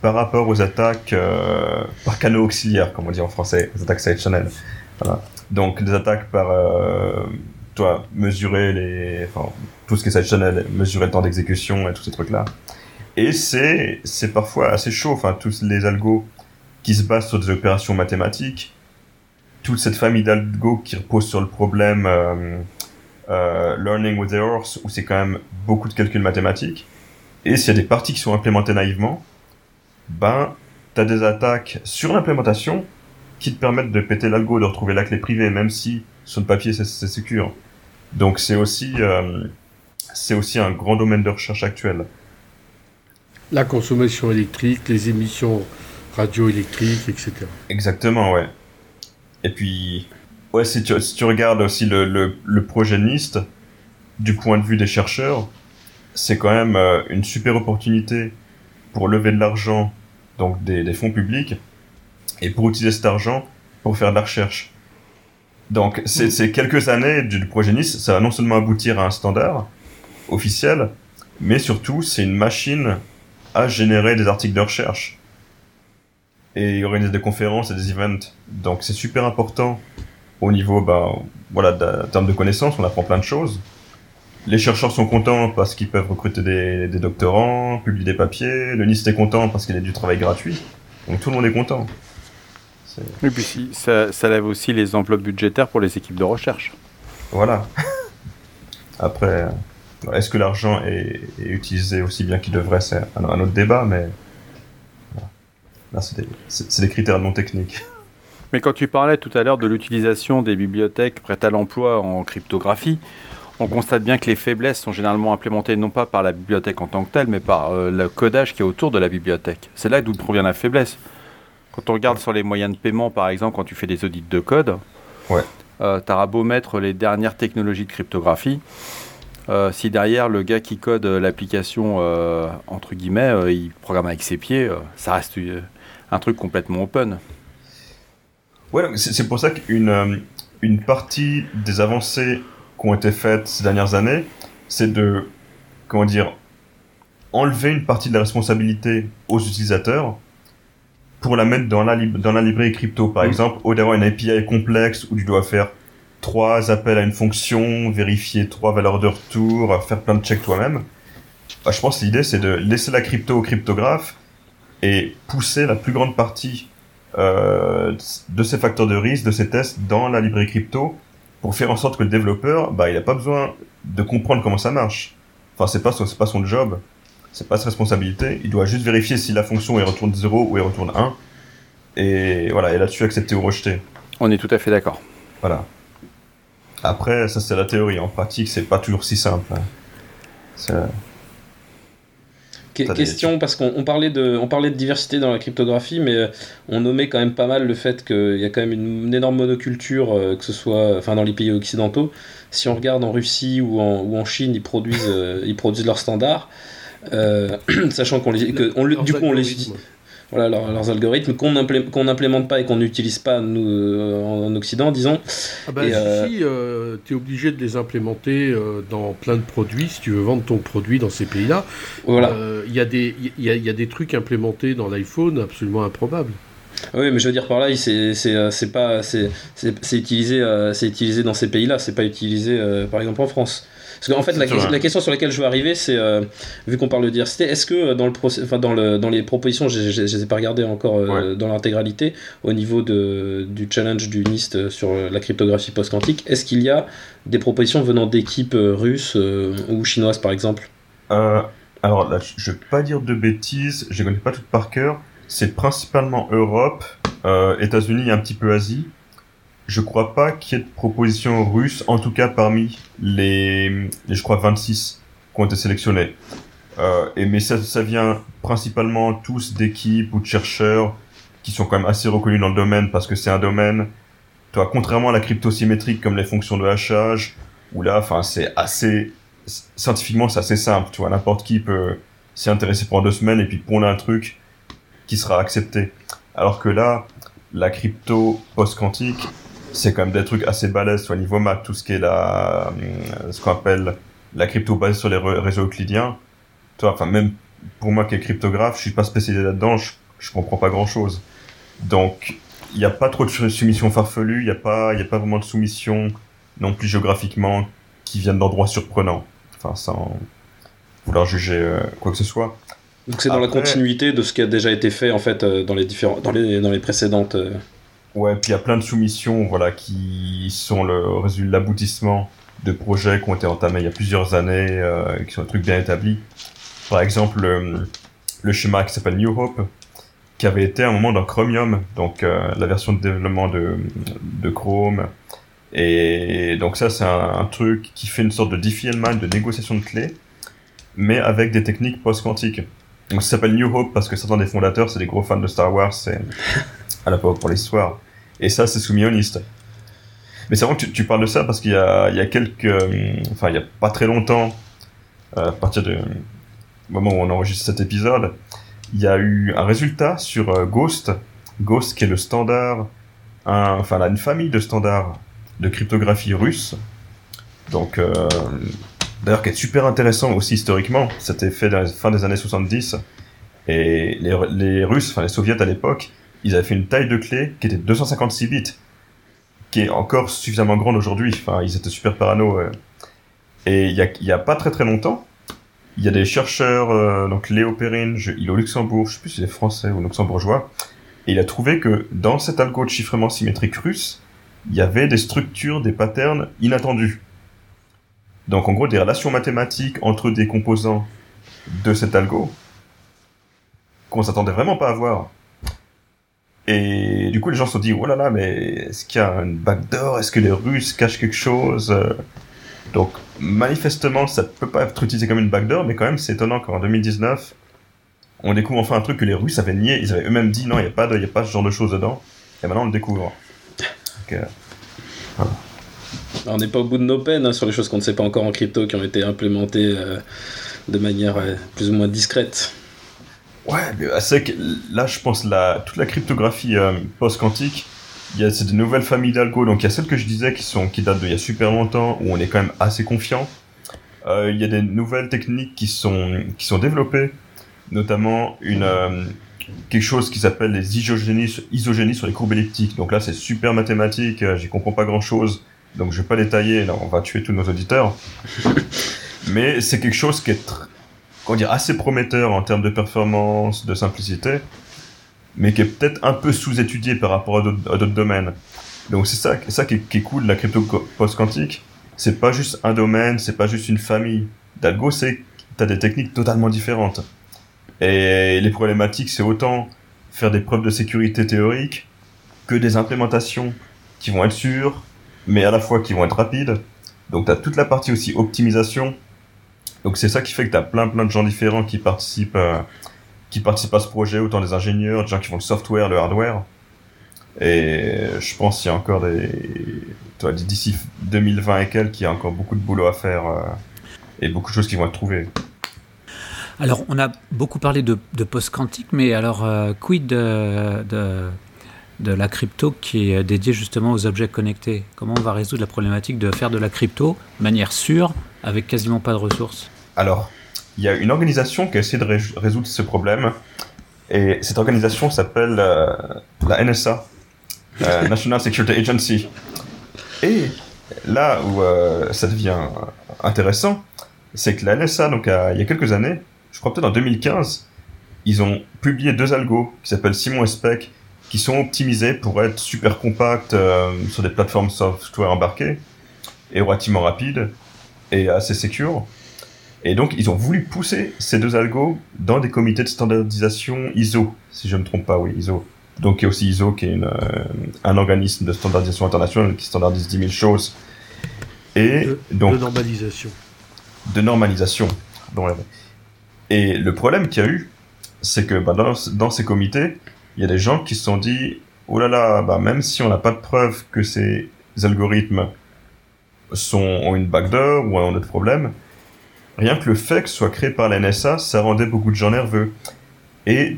par rapport aux attaques euh, par canaux auxiliaires, comme on dit en français, les attaques side channel. Donc des attaques par, euh, toi, mesurer les, enfin, tout ce qui est side channel, mesurer le temps d'exécution et tous ces trucs-là. Et c'est, c'est parfois assez chaud. Enfin, tous les algos qui se basent sur des opérations mathématiques, toute cette famille d'algos qui repose sur le problème euh, euh, learning with errors, où c'est quand même beaucoup de calculs mathématiques. Et s'il y a des parties qui sont implémentées naïvement, ben, t'as des attaques sur l'implémentation qui te permettent de péter l'algo, de retrouver la clé privée, même si sur le papier c'est, c'est secure. Donc c'est aussi, euh, c'est aussi un grand domaine de recherche actuel la consommation électrique, les émissions radioélectriques, etc. Exactement, ouais. Et puis, ouais, si tu, si tu regardes aussi le, le, le, projet NIST, du point de vue des chercheurs, c'est quand même euh, une super opportunité pour lever de l'argent, donc des, des, fonds publics, et pour utiliser cet argent pour faire de la recherche. Donc, c'est mm. quelques années du, du projet NIST, ça va non seulement aboutir à un standard officiel, mais surtout, c'est une machine à générer des articles de recherche et organiser des conférences et des events. Donc c'est super important au niveau, bah, voilà, en termes de connaissances, on apprend plein de choses. Les chercheurs sont contents parce qu'ils peuvent recruter des, des, doctorants, publier des papiers. Le NIST est content parce qu'il a du travail gratuit. Donc tout le monde est content. Et puis ça, ça lève aussi les enveloppes budgétaires pour les équipes de recherche. Voilà. Après, est-ce que l'argent est, utilisé aussi bien qu'il devrait? C'est un, autre débat, mais là, c'est des, critères non techniques. Mais quand tu parlais tout à l'heure de l'utilisation des bibliothèques prêtes à l'emploi en cryptographie, on constate bien que les faiblesses sont généralement implémentées non pas par la bibliothèque en tant que telle, mais par euh, le codage qui est autour de la bibliothèque. C'est là d'où provient la faiblesse. Quand on regarde sur les moyens de paiement, par exemple, quand tu fais des audits de code, ouais. euh, tu auras beau mettre les dernières technologies de cryptographie. Euh, si derrière le gars qui code l'application, entre guillemets, il programme avec ses pieds, ça reste un truc complètement open. Ouais, c'est pour ça qu'une une partie des avancées qui ont été faites ces dernières années, c'est de, comment dire, enlever une partie de la responsabilité aux utilisateurs pour la mettre dans la, dans la librairie crypto. Par mm. exemple, au d'avoir une API complexe où tu dois faire trois appels à une fonction, vérifier trois valeurs de retour, faire plein de checks toi-même. Bah, je pense que l'idée, c'est de laisser la crypto au cryptographe et pousser la plus grande partie euh, de ces facteurs de risque, de ces tests dans la librairie crypto pour faire en sorte que le développeur, bah, il n'a pas besoin de comprendre comment ça marche. Enfin, c'est pas c'est pas son job, c'est pas sa responsabilité. Il doit juste vérifier si la fonction elle retourne 0 ou elle retourne 1. Et voilà, et là-dessus accepter ou rejeter. On est tout à fait d'accord. Voilà. Après, ça c'est la théorie. En pratique, c'est pas toujours si simple. Hein. Question, parce qu'on parlait, de, on parlait de diversité dans la cryptographie, mais euh, on nommait quand même pas mal le fait qu'il y a quand même une, énorme monoculture, euh, que ce soit enfin, dans les pays occidentaux. Si on regarde en Russie ou en, ou en Chine, ils produisent, euh, ils produisent leurs standards. sachant qu'on les, que du coup on les voilà, leurs, algorithmes qu'on n'implémente pas et qu'on n'utilise pas nous, euh, en, Occident, disons. Ah bah, si, euh, tu es obligé de les implémenter euh, dans plein de produits si tu veux vendre ton produit dans ces pays-là. Voilà. Il y, a des, y, a, y a des trucs implémentés dans l'iPhone absolument improbables. Oui, mais je veux dire par là, c'est pas c'est utilisé c'est utilisé dans ces pays-là, c'est pas utilisé par exemple en France. Parce qu'en fait, la, question sur laquelle je veux arriver, c'est, euh, vu qu'on parle de diversité, est-ce que euh, dans, le enfin, dans, le, dans les propositions, je ne les ai pas regardées encore euh, dans l'intégralité, au niveau de, du challenge du NIST sur la cryptographie post-quantique, est-ce qu'il y a des propositions venant d'équipes russes ou chinoises, par exemple? Alors là, je ne vais pas dire de bêtises, je ne connais pas toutes par cœur. C'est principalement Europe, États-Unis et un petit peu Asie je crois pas qu'il y ait de propositions russes, en tout cas parmi les, je crois, 26 qui ont été sélectionnés. Euh, et, mais ça, ça vient principalement tous d'équipes ou de chercheurs qui sont quand même assez reconnus dans le domaine parce que c'est un domaine, toi, contrairement à la crypto symétrique comme les fonctions de hachage, où là, enfin, c'est assez, scientifiquement, c'est assez simple, tu vois, n'importe qui peut s'y intéresser pendant deux semaines et puis pondre un truc qui sera accepté. Alors que là, la crypto post-quantique, c'est quand même des trucs assez balèzes au niveau maths, tout ce qui est la, euh, ce qu'on appelle la crypto basée sur les réseaux euclidiens. Toi, enfin, même pour moi qui est cryptographe, je suis pas spécialisé là-dedans, je, je comprends pas grand chose. Donc, il n'y a pas trop de soumissions farfelues, il n'y a pas, il y a pas vraiment de soumissions non plus géographiquement qui viennent d'endroits surprenants. Enfin, sans vouloir juger euh, quoi que ce soit. Donc c'est dans la continuité de ce qui a déjà été fait en fait euh, dans les différents, dans les, dans les précédentes. Ouais, puis il y a plein de soumissions, voilà, qui sont le résultat, l'aboutissement de projets qui ont été entamés il y a plusieurs années, euh, qui sont des trucs bien établis. Par exemple, le, schéma qui s'appelle New Hope, qui avait été à un moment dans Chromium, donc euh, la version de développement de, de Chrome. Et donc ça, c'est un, truc qui fait une sorte de diffie-mind, de négociation de clés, mais avec des techniques post-quantiques. Donc ça s'appelle New Hope parce que certains des fondateurs, c'est des gros fans de Star Wars, c'est à la pour l'histoire. Et ça, c'est NIST. Mais c'est vrai que tu, parles de ça parce qu'il y a, il y a quelques, euh, enfin, il y a pas très longtemps, euh, à partir du moment où on enregistre cet épisode, il y a eu un résultat sur euh, Ghost. Ghost, qui est le standard, enfin, là, une famille de standards de cryptographie russe. Donc, d'ailleurs, qui est super intéressant aussi historiquement. C'était fait dans la fin des années 70. Et les, les Russes, enfin les Soviets à l'époque, ils avaient fait une taille de clé qui était 256 bits, qui est encore suffisamment grande aujourd'hui. Enfin, ils étaient super parano. Et il y a, pas très très longtemps, il y a des chercheurs, euh, donc Léo Perrin, il est au Luxembourg, je sais plus si c'est français ou luxembourgeois, et il a trouvé que dans cet algo de chiffrement symétrique russe, il y avait des structures, des patterns inattendus. Donc en gros, des relations mathématiques entre des composants de cet algo qu'on s'attendait vraiment pas à voir. Et du coup, les gens se sont dit, oh là là, mais est-ce qu'il y a une backdoor Est-ce que les Russes cachent quelque chose? Donc, manifestement, ça peut pas être utilisé comme une backdoor, mais quand même, c'est étonnant qu'en 2019, on découvre enfin un truc que les Russes avaient nié. Ils avaient eux-mêmes dit non, il n'y a, pas a pas ce genre de choses dedans. Et maintenant, on le découvre. Euh, on n'est pas au bout de nos peines hein, sur les choses qu'on ne sait pas encore en crypto qui ont été implémentées euh, de manière euh, plus ou moins discrète. Ouais, mais c'est que là, je pense la, toute la cryptographie post-quantique, il y a de nouvelles familles d'algo. Donc il y a celles que je disais qui sont qui datent d'il y a super longtemps où on est quand même assez confiant. il y a des nouvelles techniques qui sont qui sont développées notamment une, euh, quelque chose qui s'appelle les isogénies, isogénies sur les courbes elliptiques. Donc là, c'est super mathématique, euh, j'y comprends pas grand-chose, donc je vais pas détailler, on va tuer tous nos auditeurs. Mais c'est quelque chose qui est comment dire, assez prometteur en termes de performance, de simplicité, mais qui est peut-être un peu sous-étudié par rapport à d'autres domaines. Donc c'est ça, qui, est, cool de la crypto post-quantique. C'est pas juste un domaine, c'est pas juste une famille d'algo, c'est tu as des techniques totalement différentes. Et les problématiques, c'est autant faire des preuves de sécurité théoriques que des implémentations qui vont être sûres, mais à la fois qui vont être rapides. Donc tu as toute la partie aussi optimisation. Donc c'est ça qui fait que tu as plein plein de gens différents qui participent, euh, qui participent à ce projet, autant des ingénieurs, des gens qui font le software, le hardware. Et je pense qu'il y a encore des... D'ici 2020 et quelques, il y a encore beaucoup de boulot à faire euh, et beaucoup de choses qui vont être trouvées. Alors, on a beaucoup parlé de, post-quantique, mais alors, euh, quid de, de, la crypto qui est dédiée justement aux objets connectés? Comment on va résoudre la problématique de faire de la crypto de manière sûre, avec quasiment pas de ressources? Alors, il y a une organisation qui a essayé de résoudre ce problème, et cette organisation s'appelle euh, la NSA, euh, National Security Agency. Et là où ça devient intéressant, c'est que la NSA, donc il y a quelques années, je crois peut-être en 2015, ils ont publié deux algos qui s'appellent Simon et Spec, qui sont optimisés pour être super compacts euh, sur des plateformes software embarquées et relativement rapides et assez secure. Et donc, ils ont voulu pousser ces deux algos dans des comités de standardisation ISO, si je ne me trompe pas, oui, ISO. Donc, il y a aussi ISO, qui est une, euh, un organisme de standardisation internationale qui standardise 10 000 choses. Et donc. De normalisation. De normalisation. Donc, et le problème qu'il y a eu, c'est que bah, dans, ces comités, il y a des gens qui se sont dit oh là là, bah, même si on n'a pas de preuve que ces algorithmes sont, ont une backdoor ou ont d'autres problèmes, rien que le fait que ce soit créé par la NSA, ça rendait beaucoup de gens nerveux. Et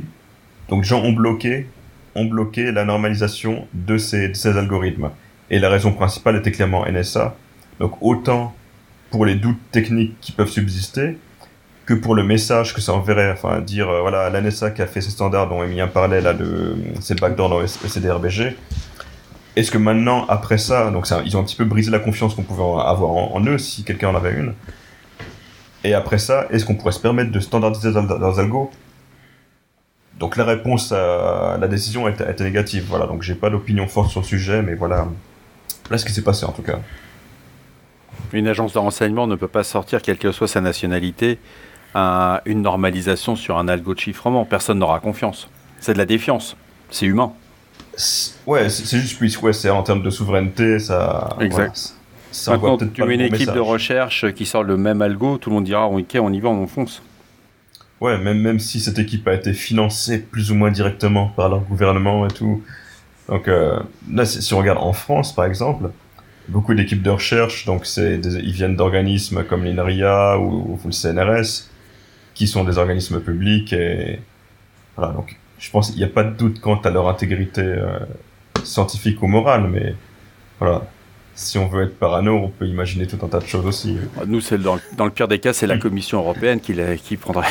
donc, les gens ont bloqué, ont bloqué la normalisation de ces, algorithmes. Et la raison principale était clairement NSA. Donc, autant pour les doutes techniques qui peuvent subsister, que pour le message que ça enverrait, enfin dire euh, voilà la NSA qui a fait ces standards dont Emilien parlait là de ces backdoors dans CDRBG. Est-ce que maintenant après ça, donc ça, ils ont un petit peu brisé la confiance qu'on pouvait avoir en, eux si quelqu'un en avait une. Et après ça, est-ce qu'on pourrait se permettre de standardiser leurs algos Donc la réponse à la décision était, était négative. Voilà, donc j'ai pas d'opinion forte sur le sujet, mais voilà, là ce qui s'est passé en tout cas. Une agence de renseignement ne peut pas sortir, quelle que soit sa nationalité, une normalisation sur un algo de chiffrement. Personne n'aura confiance. C'est de la défiance. C'est humain. Ouais, c'est juste plus, ouais, c'est en termes de souveraineté, ça. Exact. Maintenant, tu mets une équipe de recherche qui sort le même algo, tout le monde dira ok, on y va, on fonce. Ouais, même, même si cette équipe a été financée plus ou moins directement par leur gouvernement et tout. Donc euh, là, si on regarde en France, par exemple, beaucoup d'équipes de recherche, donc c'est ils viennent d'organismes comme l'INRIA ou, ou, le CNRS, qui sont des organismes publics et voilà donc je pense qu'il n'y a pas de doute quant à leur intégrité euh, scientifique ou morale mais voilà si on veut être parano, on peut imaginer tout un tas de choses aussi. Nous, c'est dans, dans, le pire des cas, c'est la Commission européenne qui, qui prendrait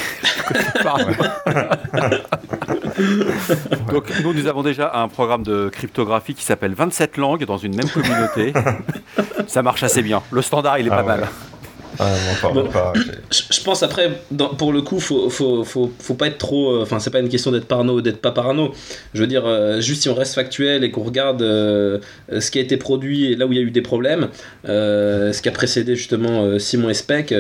Donc, nous, nous avons déjà un programme de cryptographie qui s'appelle 27 langues dans une même communauté. Ça marche assez bien. Le standard, il est pas mal. Je, pense après, pour le coup, faut, faut, faut, faut pas être trop. Euh, enfin, c'est pas une question d'être parano ou d'être pas parano. Je veux dire, euh, juste si on reste factuel et qu'on regarde euh, ce qui a été produit et là où il y a eu des problèmes, ce qui a précédé justement Simon et Spec,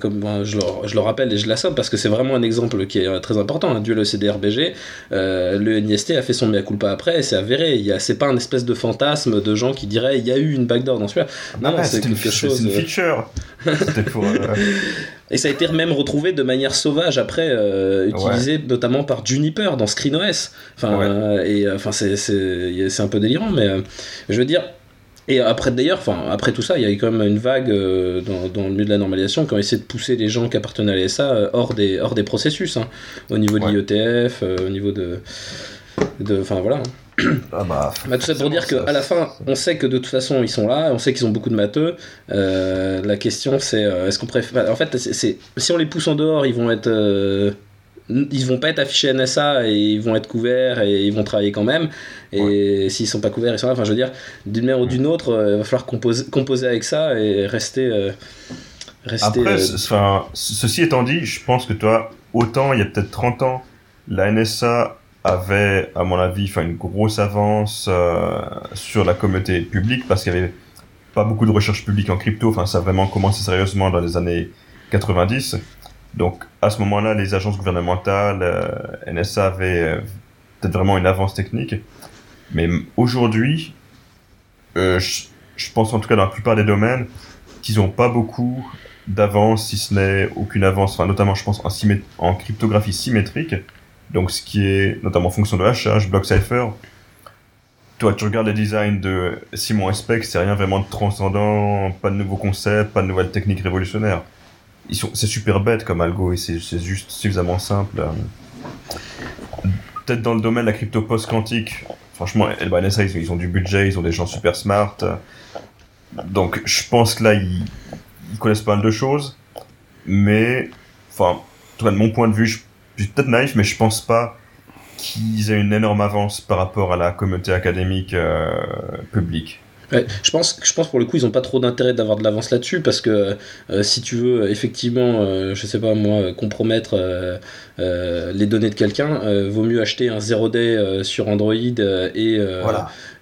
comme je, le, je, le, rappelle et je l'assomme parce que c'est vraiment un exemple qui est très important. Hein, Dieu le CDRBG, le NIST a fait son mea culpa après et c'est avéré. C'est pas un espèce de fantasme de gens qui diraient il y a eu une backdoor dans celui-là. Non, non c'est quelque chose. C'est une feature. Euh, et ça a été même retrouvé de manière sauvage après, euh, utilisé notamment par Juniper dans ScreenOS. Enfin, euh, et enfin c'est, c'est, un peu délirant, mais je veux dire. Et après d'ailleurs, enfin après tout ça, il y a eu quand même une vague dans, dans, le milieu de la normalisation qui ont essayé de pousser les gens qui appartenaient à l'ESA hors des hors des processus, hein, au niveau de l'IETF, au niveau de, de, enfin voilà. Hein. Ah bah, bah, tout ça pour dire qu'à la fin, on sait que de toute façon ils sont là, on sait qu'ils ont beaucoup de matheux. Euh, la question c'est euh, est-ce qu'on préfère. En fait, c'est si on les pousse en dehors, ils vont être. Euh, ils vont pas être affichés NSA et ils vont être couverts et ils vont travailler quand même. Et s'ils sont pas couverts, ils sont là. Enfin, je veux dire, d'une manière ou d'une autre, il va falloir composer, composer avec ça et rester. rester Après, ceci étant dit, je pense que toi, autant il y a peut-être 30 ans, la NSA avait, à mon avis, fait une grosse avance euh, sur la communauté publique parce qu'il y avait pas beaucoup de recherche publique en crypto. Enfin, ça a vraiment commencé sérieusement dans les années 90. Donc, à ce moment-là, les agences gouvernementales, euh, NSA avaient euh, peut-être vraiment une avance technique. Mais aujourd'hui, je, pense en tout cas dans la plupart des domaines qu'ils n'ont pas beaucoup d'avance, si ce n'est aucune avance, enfin, notamment je pense en, en cryptographie symétrique donc, ce qui est notamment fonction de hachage, block cipher. Toi, tu regardes les designs de Simon Spec, c'est rien vraiment de transcendant, pas de nouveaux concepts, pas de nouvelles techniques révolutionnaires. Ils sont, c'est super bête comme algo et c'est, juste suffisamment simple. Peut-être dans le domaine de la crypto post-quantique, franchement, NSA, ils, ils ont du budget, ils ont des gens super smart. Donc, je pense que là, ils, ils connaissent pas mal de choses. Mais, enfin, de mon point de vue, je je suis peut-être naïf, mais je pense pas qu'ils aient une énorme avance par rapport à la communauté académique euh, publique. je pense, je pense pour le coup, ils n'ont pas trop d'intérêt d'avoir de l'avance là-dessus parce que euh, si tu veux effectivement, euh, je sais pas moi, compromettre les données de quelqu'un, vaut mieux acheter un 0D sur Android et,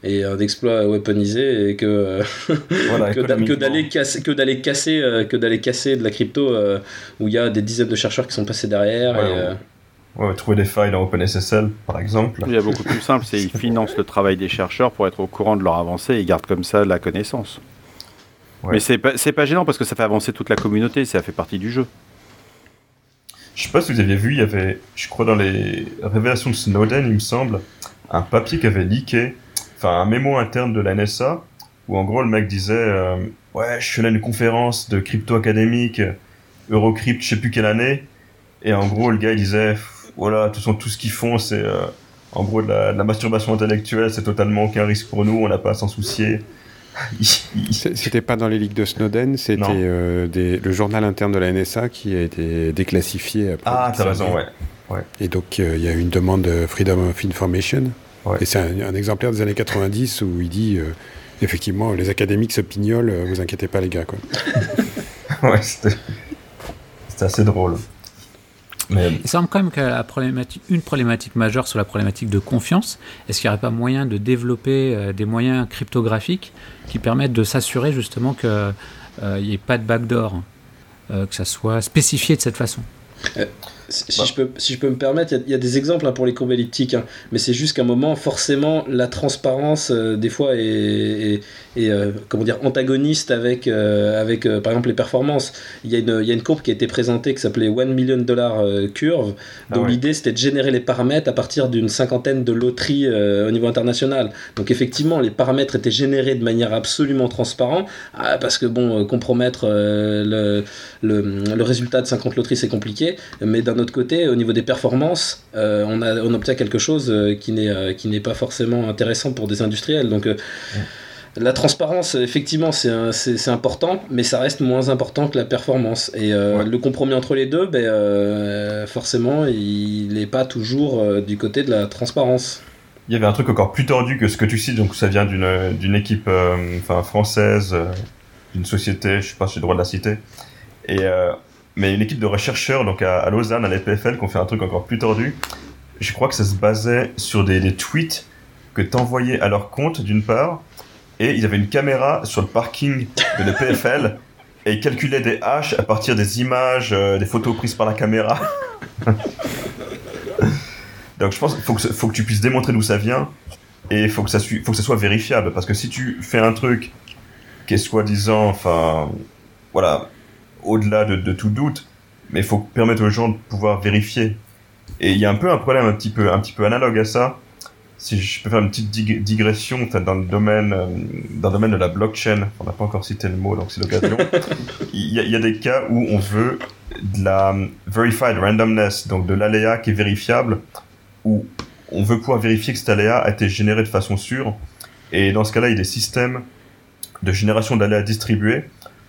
et un exploit weaponisé et que, que d'aller casser, que d'aller casser, que d'aller casser de la crypto où il y a des dizaines de chercheurs qui sont passés derrière. et, Ouais, trouver des failles dans OpenSSL, par exemple. Il y a beaucoup plus simple, c'est ils financent le travail des chercheurs pour être au courant de leur avancée et ils gardent comme ça la connaissance. Mais c'est pas, pas gênant parce que ça fait avancer toute la communauté, ça fait partie du jeu. Je sais pas si vous aviez vu, il y avait, je crois dans les révélations de Snowden, il me semble, un papier qui avait leaké, enfin un mémo interne de la NSA, où en gros le mec disait euh, Ouais, je suis allé à une conférence de crypto académique, Eurocrypt, je sais plus quelle année, et en gros le gars il disait voilà, tout, tout ce qu'ils font, c'est euh, en gros de la, masturbation intellectuelle, c'est totalement aucun risque pour nous, on n'a pas à s'en soucier. C'était pas dans les ligues de Snowden, c'était euh, le journal interne de la NSA qui a été déclassifié. Après ah, t'as raison, ouais. ouais. Et donc euh, il y a eu une demande de Freedom of Information. Et c'est un, exemplaire des années 90 où il dit effectivement les académiques se pignolent, vous inquiétez pas les gars. Quoi. ouais, c'était assez drôle. Il semble quand même la problématique, une problématique majeure sur la problématique de confiance, est-ce qu'il n'y aurait pas moyen de développer euh, des moyens cryptographiques qui permettent de s'assurer justement qu'il euh, n'y ait pas de backdoor, euh, que ça soit spécifié de cette façon? Si, bah. je peux, si je peux me permettre, il y, a des exemples hein, pour les courbes elliptiques, hein. mais c'est juste qu'à un moment, forcément, la transparence, euh, des fois, est, euh, comment dire, antagoniste avec, euh, avec par exemple, les performances. Il y, a une, y a une courbe qui a été présentée qui s'appelait One Million Dollar Curve, ah dont l'idée c'était de générer les paramètres à partir d'une cinquantaine de loteries au niveau international. Donc, effectivement, les paramètres étaient générés de manière absolument transparente, ah, parce que, bon, compromettre le, le, le résultat de 50 loteries, c'est compliqué, mais d'un autre côté, au niveau des performances, euh, on, a, on obtient quelque chose euh, qui n'est euh, qui n'est pas forcément intéressant pour des industriels. Donc la transparence, effectivement, c'est important, mais ça reste moins important que la performance. Et le compromis entre les deux, ben, forcément, il n'est pas toujours du côté de la transparence. Il y avait un truc encore plus tordu que ce que tu cites, donc ça vient d'une équipe enfin française, d'une société, je sais pas si j'ai le droit de la citer, Et, mais une équipe de rechercheurs donc à, Lausanne, à l'EPFL, qui ont fait un truc encore plus tordu. Je crois que ça se basait sur des, des tweets que t'envoyais à leur compte, d'une part, et ils avaient une caméra sur le parking de l'EPFL, et ils calculaient des haches à partir des images, euh, des photos prises par la caméra. Donc je pense qu'il faut que, faut que tu puisses démontrer d'où ça vient, et il faut, que ça faut que ça soit vérifiable, parce que si tu fais un truc qui est soi-disant, enfin, voilà, au-delà de, tout doute, mais il faut permettre aux gens de pouvoir vérifier. Et il y a un peu un problème un petit peu, un petit peu analogue à ça. Si je peux faire une petite digression dans le domaine, euh, dans le domaine de la blockchain, on n'a pas encore cité le mot, donc c'est l'occasion. il, y a, des cas où on veut de la verified randomness, donc de l'aléa qui est vérifiable, où on veut pouvoir vérifier que cet aléa a été généré de façon sûre. Et dans ce cas-là, il y a des systèmes de génération d'aléas distribués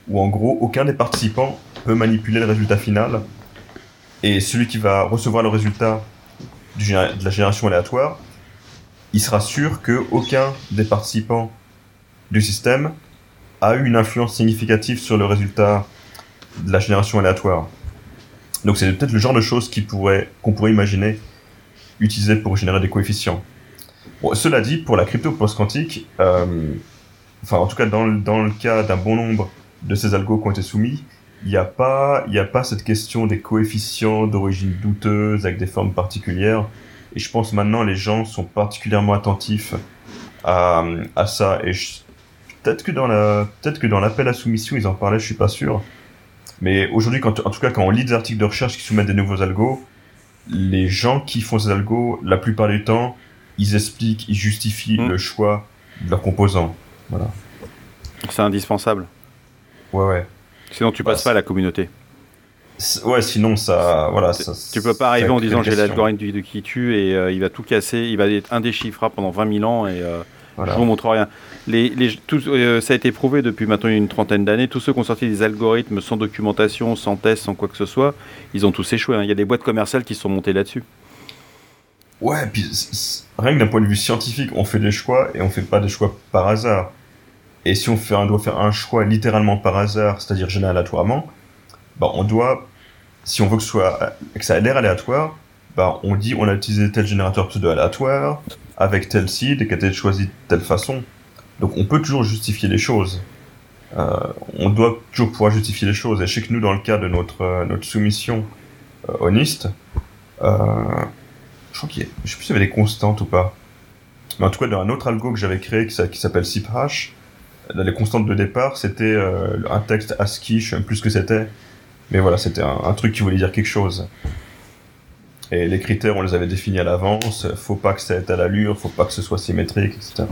où en gros aucun des participants peut manipuler le résultat final et celui qui va recevoir le résultat de la génération aléatoire, il sera sûr que aucun des participants du système a eu une influence significative sur le résultat de la génération aléatoire. Donc c'est peut-être le genre de choses qu'on pourrait, imaginer utiliser pour générer des coefficients. cela dit, pour la crypto post-quantique, euh, enfin en tout cas dans, dans le cas d'un bon nombre de ces algos qui ont été soumis, il n'y a pas, il a pas cette question des coefficients d'origine douteuse avec des formes particulières. Et je pense maintenant les gens sont particulièrement attentifs à, à ça. Et peut-être que dans la, peut-être que dans l'appel à soumission ils en parlaient, je suis pas sûr. Mais aujourd'hui, quand, en tout cas, quand on lit des articles de recherche qui soumettent des nouveaux algos, les gens qui font ces algos, la plupart du temps, ils expliquent, ils justifient mm. le choix de leurs composants. Voilà. C'est indispensable. Ouais, ouais. Sinon, tu passes bah, pas à la communauté. Ouais, sinon ça, voilà. Ça, tu peux pas arriver en disant j'ai l'algorithme de qui tue et euh, il va tout casser, il va être indéchiffrable pendant 20 000 ans et euh, je vous montre rien. Les, les, tout, euh, ça a été prouvé depuis maintenant une trentaine d'années. Tous ceux qui ont sorti des algorithmes sans documentation, sans test, sans quoi que ce soit, ils ont tous échoué. Hein. Il y a des boîtes commerciales qui sont montées là-dessus. Ouais, puis rien que d'un point de vue scientifique, on fait des choix et on fait pas des choix par hasard. Et si on, doit faire un choix littéralement par hasard, c'est-à-dire généralement aléatoirement, bah, on doit, si on veut que, soit, que ça ait l'air aléatoire, bah, on dit on a utilisé tel générateur pseudo-aléatoire, avec tel seed et qui a été choisi de telle façon. Donc on peut toujours justifier les choses. Euh, on doit toujours pouvoir justifier les choses. Et je sais que nous, dans le cas de notre, euh, soumission euh, euh, je crois qu'il y a, je sais plus s'il y avait des constantes ou pas. Mais en tout cas, dans un autre algo que j'avais créé qui, qui s'appelle SIPHash, les constantes de départ, c'était euh, un texte ASCII, je sais même plus ce que c'était. Mais voilà, c'était un, truc qui voulait dire quelque chose. Et les critères, on les avait définis à l'avance. Faut pas que ça ait à l'allure, faut pas que ce soit symétrique, etc.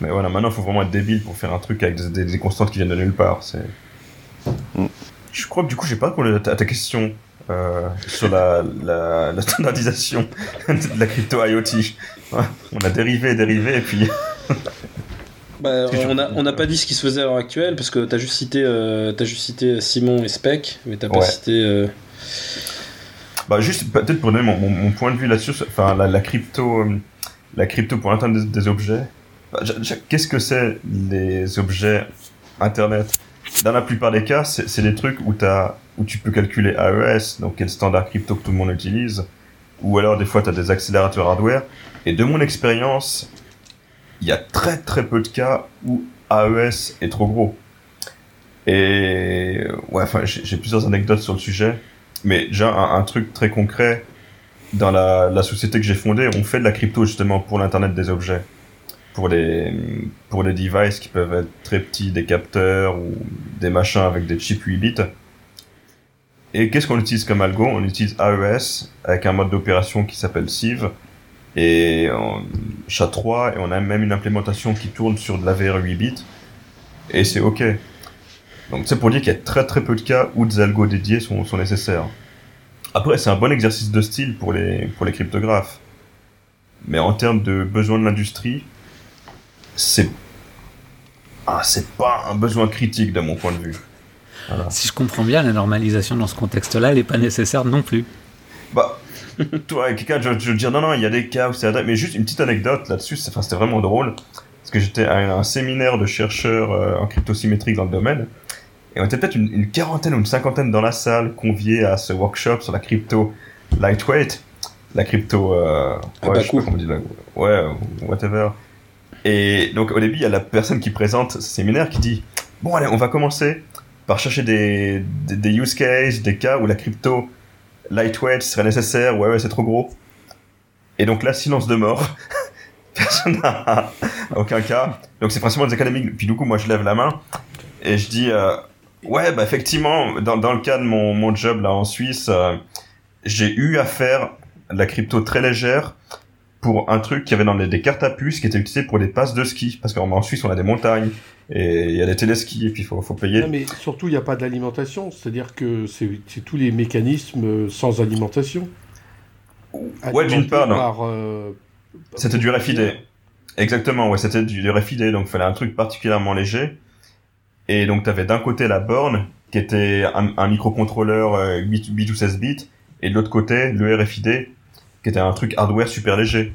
Mais voilà, maintenant, il faut vraiment être débile pour faire un truc avec des, constantes qui viennent de nulle part. C'est... Mm. Je crois que du coup, j'ai pas répondu à ta, question euh, sur la, la, standardisation de la crypto IoT. on a dérivé, dérivé, et puis... Bah, on n'a pas dit ce qui se faisait à l'heure actuelle, parce que tu as, juste cité, euh, as juste cité Simon et Spec, mais tu pas cité. Euh, bah, juste peut-être pour donner mon, point de vue là-dessus, enfin, la, crypto, euh, la crypto pour Internet des, objets. Bah, qu'est-ce que c'est les objets Internet? Dans la plupart des cas, c'est des trucs où, as, où tu peux calculer AES, donc quel standard crypto que tout le monde utilise, ou alors des fois tu as des accélérateurs hardware. Et de mon expérience, il y a très très peu de cas où AES est trop gros. Et ouais, enfin, j'ai plusieurs anecdotes sur le sujet, mais déjà un, truc très concret dans la, société que j'ai fondée, on fait de la crypto justement pour l'internet des objets, pour les pour les devices qui peuvent être très petits, des capteurs ou des machins avec des chips 8 bits. Et qu'est-ce qu'on utilise comme algo? On utilise AES avec un mode d'opération qui s'appelle Sieve et en chat 3 et on a même une implémentation qui tourne sur de la VR 8 bits et c'est ok. Donc c'est pour dire qu'il y a très très peu de cas où des algos dédiés sont, sont nécessaires. Après c'est un bon exercice de style pour les, pour les cryptographes. Mais en termes de besoin de l'industrie, c'est ah, c'est pas un besoin critique de mon point de vue. Si je comprends bien, la normalisation dans ce contexte-là, elle n'est pas nécessaire non plus. Bah, toi, quelqu'un, je, je veux dire, non, non, il y a des cas où c'est mais juste une petite anecdote là-dessus, c'était vraiment drôle, parce que j'étais à un, séminaire de chercheurs euh, en cryptosymétrique dans le domaine, Et on était peut-être une, quarantaine ou une cinquantaine dans la salle, conviés à ce workshop sur la crypto lightweight, la crypto, euh, ouais, je sais pas comment on dit là, ouais, whatever. Et donc au début, il y a la personne qui présente ce séminaire qui dit, bon allez, on va commencer par chercher des, des, use cases, des cas où la crypto lightweight serait nécessaire, ouais, ouais, c'est trop gros. Et donc là, silence de mort. Personne n'a aucun cas. Donc c'est principalement des académiques. Puis du coup, moi, je lève la main et je dis, euh, ouais, bah effectivement, dans, dans, le cas de mon, mon job là en Suisse, euh, j'ai eu à faire la crypto très légère pour un truc qui avait dans les, des cartes à puce qui étaient utilisées pour des passes de ski. Parce qu'en Suisse, on a des montagnes et il y a des téléskis et puis il faut, faut, payer. mais surtout, il n'y a pas d'alimentation. C'est-à-dire que c'est tous les mécanismes euh, sans alimentation. Ouais, d'une part, euh, c'était du RFID. Exactement, ouais, c'était du RFID, donc il fallait un truc particulièrement léger. Et donc, tu avais d'un côté la borne, qui était un, microcontrôleur 8, 8 ou 16 bits, et de l'autre côté, le RFID, qui était un truc hardware super léger.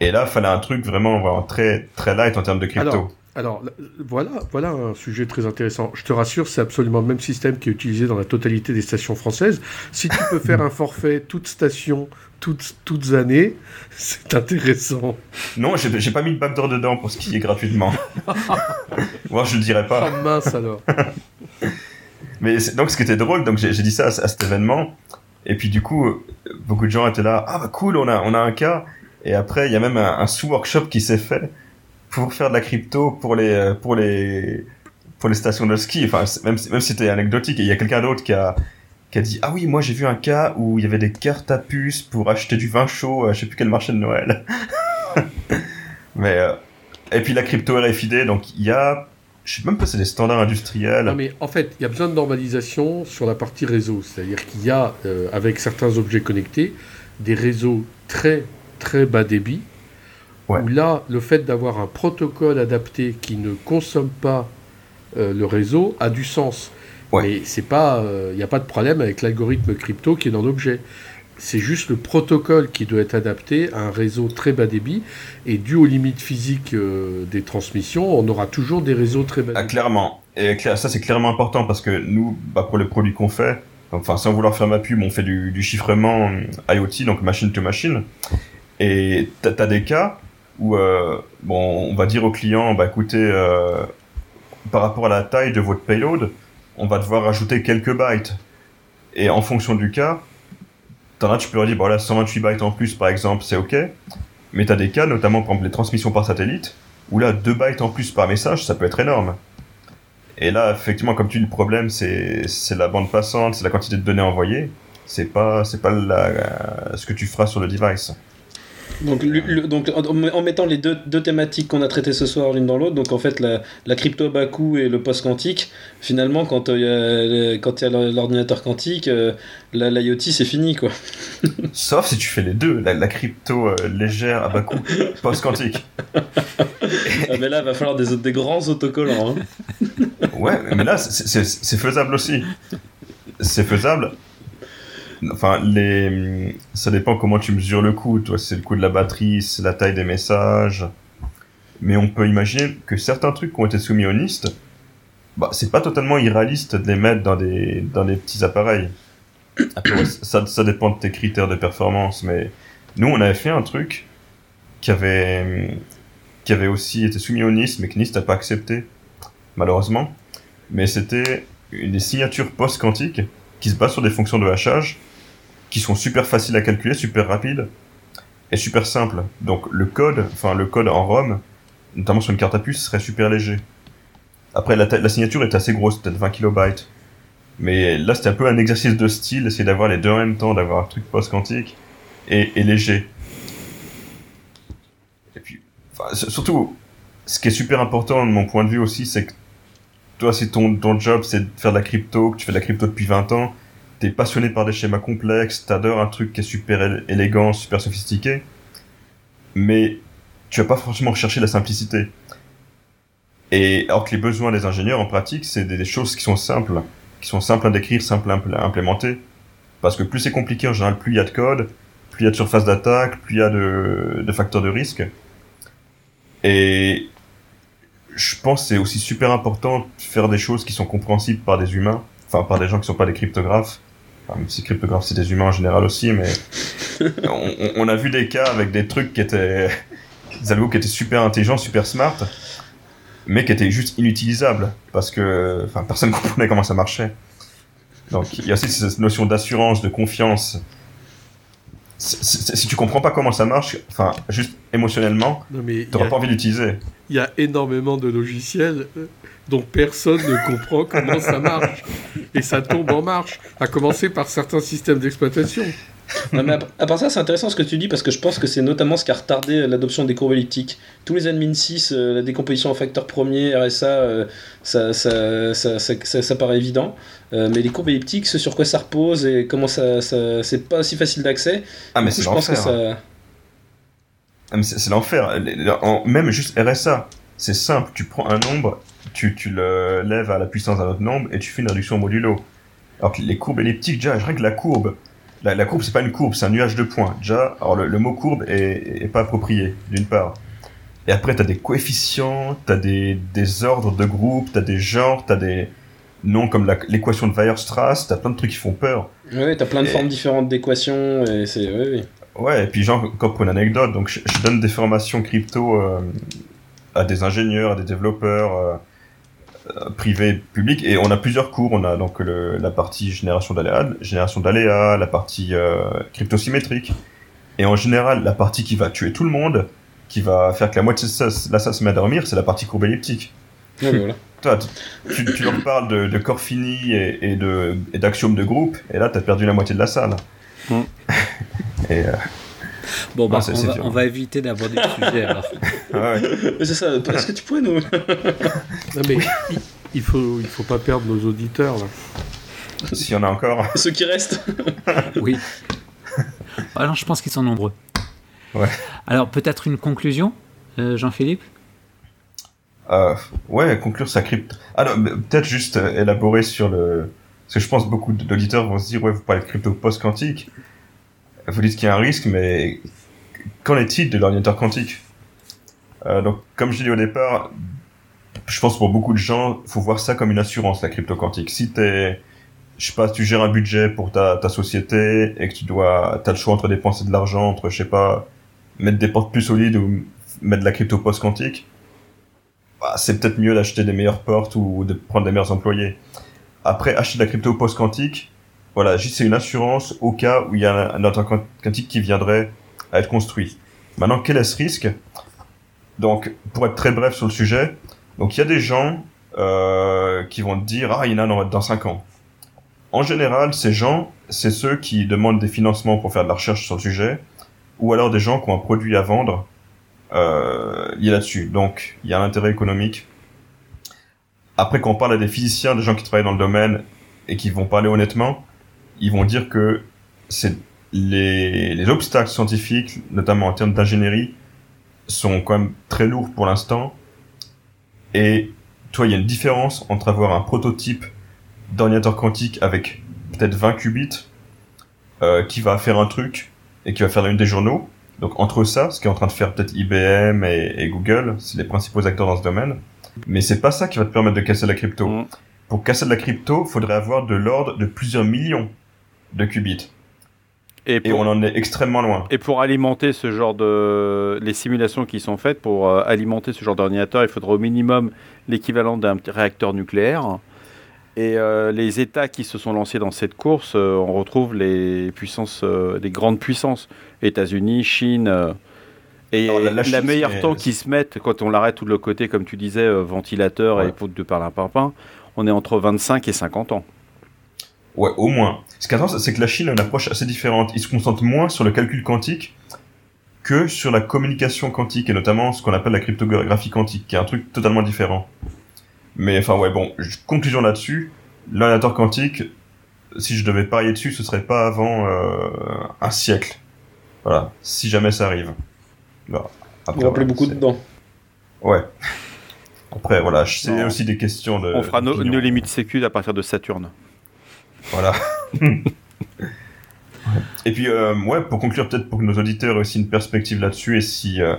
Et là, il fallait un truc vraiment, très, très light en termes de crypto. Alors, voilà, voilà un sujet très intéressant. Je te rassure, c'est absolument le même système qui est utilisé dans la totalité des stations françaises. Si tu peux faire un forfait toute station, toutes, toutes années, c'est intéressant. Non, j'ai pas mis de backdoor dedans pour ce qui est gratuitement. Moi, je le dirais pas. Ah mince alors. Mais donc, ce qui était drôle, donc j'ai dit ça à, à, cet événement, et puis du coup, beaucoup de gens étaient là, ah bah cool, on a, on a un cas. Et après, il y a même un, sous-workshop qui s'est fait pour faire de la crypto pour les, pour les, pour les stations de ski. Enfin, même, même si c'était anecdotique. Il y a quelqu'un d'autre qui a, qui a dit, ah oui, moi j'ai vu un cas où il y avait des cartes à puce pour acheter du vin chaud, euh, je sais plus quel marché de Noël. Mais, euh, et puis la crypto RFID, donc il y a je sais même pas si c'est des standards industriels. Non, mais en fait, il y a besoin de normalisation sur la partie réseau. C'est-à-dire qu'il y a, euh, avec certains objets connectés, des réseaux très, très bas débit. Où là, le fait d'avoir un protocole adapté qui ne consomme pas euh, le réseau a du sens. Mais c'est pas, euh, il n'y a pas de problème avec l'algorithme crypto qui est dans l'objet. C'est juste le protocole qui doit être adapté à un réseau très bas débit. Et dû aux limites physiques euh, des transmissions, on aura toujours des réseaux très bas ah, débit. clairement. Et ça, c'est clairement important parce que nous, bah, pour les produits qu'on fait, enfin, sans vouloir faire ma pub, on fait du, chiffrement euh, IoT, donc machine to machine. Et tu as, des cas où, euh, bon, on va dire au client, bah, écoutez, par rapport à la taille de votre payload, on va devoir ajouter quelques bytes. Et en fonction du cas, Tu peux leur dire, bon là, 128 bytes en plus, par exemple, c'est OK. Mais tu as des cas, notamment, par exemple, les transmissions par satellite, où là, 2 bytes en plus par message, ça peut être énorme. Et là, effectivement, comme tu dis, le problème, c'est la bande passante, c'est la quantité de données envoyées. C'est pas, ce que tu feras sur le device. Donc, donc en mettant les deux, deux thématiques qu'on a traitées ce soir l'une dans l'autre, donc en fait la, la crypto bas coût et le post-quantique, finalement quand il euh, y a l'ordinateur quantique, euh, l'IoT c'est fini quoi. Sauf si tu fais les deux, la, crypto euh, légère à bas coût, post-quantique. ah, mais là il va falloir des, des grands autocollants. Hein. ouais, mais là c'est faisable aussi. C'est faisable Enfin, les, ça dépend comment tu mesures le coût. Toi, c'est le coût de la batterie, c'est la taille des messages. Mais on peut imaginer que certains trucs qui ont été soumis aux NIST, bah, c'est pas totalement irréaliste de les mettre dans des, dans des petits appareils. Après, ça, ça dépend de tes critères de performance. Mais nous, on avait fait un truc qui avait, qui avait aussi été soumis au NIST, mais que NIST n'a pas accepté, malheureusement. Mais c'était des signatures post-quantiques qui se basent sur des fonctions de hachage qui sont super faciles à calculer, super rapides et super simples. Donc le code, enfin le code en ROM, notamment sur une carte à puce, serait super léger. Après, la, la signature est assez grosse, peut-être 20 kilobytes. Mais là, c'était un peu un exercice de style, essayer d'avoir les deux en même temps, d'avoir un truc post-quantique et, et, léger. Et puis, surtout, ce qui est super important de mon point de vue aussi, c'est que toi, si ton, ton job c'est de faire de la crypto, que tu fais de la crypto depuis 20 ans, t'es passionné par des schémas complexes, t'adores un truc qui est super élégant, super sophistiqué, mais tu vas pas franchement rechercher la simplicité. Et alors que les besoins des ingénieurs en pratique, c'est des, choses qui sont simples, qui sont simples à décrire, simples à implémenter. Parce que plus c'est compliqué en général, plus il y a de code, plus il y a de surface d'attaque, plus il y a de, de facteurs de risque. Et je pense que c'est aussi super important de faire des choses qui sont compréhensibles par des humains, enfin par des gens qui sont pas des cryptographes. Enfin, même si cryptographes c'est des humains en général aussi, mais on, on, a vu des cas avec des trucs qui étaient des algos qui étaient super intelligents, super smart, mais qui étaient juste inutilisables parce que enfin personne comprenait comment ça marchait. Donc il y a aussi cette notion d'assurance, de confiance si tu comprends pas comment ça marche, enfin, juste émotionnellement, tu n'auras pas envie d'utiliser. Il y a énormément de logiciels euh, dont personne ne comprend comment ça marche. Et ça tombe en marche, à commencer par certains systèmes d'exploitation à, part ça, c'est intéressant ce que tu dis parce que je pense que c'est notamment ce qui a retardé l'adoption des courbes elliptiques. Tous les admin 6, euh, la décomposition en facteur premier, RSA, euh, ça, ça, ça, ça, paraît évident. Euh, mais les courbes elliptiques, ce sur quoi ça repose et comment ça. c'est pas aussi facile d'accès. Ah, mais c'est l'enfer. Ça... Ah, c'est l'enfer. Même juste RSA, c'est simple. Tu prends un nombre, tu, tu le lèves à la puissance d'un autre nombre et tu fais une réduction modulo. Alors que les courbes elliptiques, déjà, je règle la courbe la, la courbe, c'est pas une courbe, c'est un nuage de points. Déjà, alors le, mot courbe est, est pas approprié, d'une part. Et après, tu as des coefficients, tu as des, des ordres de groupes, tu as des genres, tu as des noms comme l'équation de Weierstrass, tu as plein de trucs qui font peur. Oui, tu as plein de formes différentes d'équations, et c'est... Oui, oui. Ouais, et puis genre, encore pour une anecdote, donc je, donne des formations crypto euh, à des ingénieurs, à des développeurs, euh, privé, public, et on a plusieurs cours. On a donc le, la partie génération d'aléas, génération d'aléas, la partie euh, cryptosymétrique, et en général, la partie qui va tuer tout le monde, qui va faire que la moitié de la salle se met à dormir, c'est la partie courbe elliptique. voilà. Toi, tu, tu, leur parles de, de corps fini et, et de et d'axiomes de groupe, et là, tu as perdu la moitié de la salle. Mm. et euh, Bon, bah, on, va, on, va, éviter d'aborder le sujet alors. ouais. C'est ça, est-ce que tu pourrais nous. non, mais il, faut, il faut pas perdre nos auditeurs là. S'il y en a encore. Ceux qui restent Oui. Alors, je pense qu'ils sont nombreux. Ouais. Alors, peut-être une conclusion, euh, Jean-Philippe? Euh, Ouais, conclure sa crypte. Alors, peut-être juste euh, élaborer sur le. Parce que je pense beaucoup d'auditeurs vont se dire, ouais, vous parlez de crypto post-quantique vous dites qu'il y a un risque, mais qu'en est-il de l'ordinateur quantique euh, Donc, comme je dit au départ, je pense pour beaucoup de gens, faut voir ça comme une assurance, la crypto quantique. Si t'es, je sais pas, tu gères un budget pour ta, ta société et que tu dois, t'as le choix entre dépenser de l'argent, entre, je sais pas, mettre des portes plus solides ou mettre de la crypto post-quantique, bah, c'est peut-être mieux d'acheter des meilleures portes ou de prendre des meilleurs employés. Après, acheter de la crypto post-quantique, voilà, c'est une assurance au cas où il y a un ordinateur quantique qui viendrait à être construit. Maintenant, quel est ce risque? Donc, pour être très bref sur le sujet, donc il y a des gens euh, qui vont te dire ah il y en a dans, dans 5 ans. En général, ces gens, c'est ceux qui demandent des financements pour faire de la recherche sur le sujet, ou alors des gens qui ont un produit à vendre euh, lié là-dessus. Donc, il y a un intérêt économique. Après, quand on parle à des physiciens, des gens qui travaillent dans le domaine et qui vont parler honnêtement, ils vont dire que c'est les, les obstacles scientifiques, notamment en termes d'ingénierie, sont quand même très lourds pour l'instant. Et toi, il y a une différence entre avoir un prototype d'ordinateur quantique avec peut-être 20 qubits euh, qui va faire un truc et qui va faire une des journaux. Donc entre ça, ce qui est en train de faire peut-être IBM et, Google, c'est les principaux acteurs dans ce domaine. Mais c'est pas ça qui va te permettre de casser la crypto. Mm. Pour casser de la crypto, il faudrait avoir de l'ordre de plusieurs millions de qubits. Et, on en est extrêmement loin. Et pour alimenter ce genre de... Les simulations qui sont faites, pour euh, alimenter ce genre d'ordinateur, il faudra au minimum l'équivalent d'un réacteur nucléaire. Et euh, les États qui se sont lancés dans cette course, euh, on retrouve les puissances, les grandes puissances, États-Unis, Chine. et la, meilleure temps qu'ils se mettent, quand on l'arrête tout de l'autre côté, comme tu disais, ventilateur et poudre de parlimpinpin, on est entre 25 et 50 ans. Ouais, au moins. Ce qui est intéressant, c'est que la Chine a une approche assez différente. Ils se concentrent moins sur le calcul quantique que sur la communication quantique, et notamment ce qu'on appelle la cryptographie quantique, qui est un truc totalement différent. Mais enfin, ouais, bon, conclusion là-dessus. L'ordinateur quantique, si je devais parier dessus, ce serait pas avant euh, un siècle. Voilà, si jamais ça arrive. Bah, après, On va plus beaucoup dedans. Ouais. Après, voilà, c'est aussi des questions de. On fera nos, nos limites sécu à partir de Saturne. Voilà. et puis, euh, ouais, pour conclure, peut-être pour que nos auditeurs aient aussi une perspective là-dessus, et si, euh,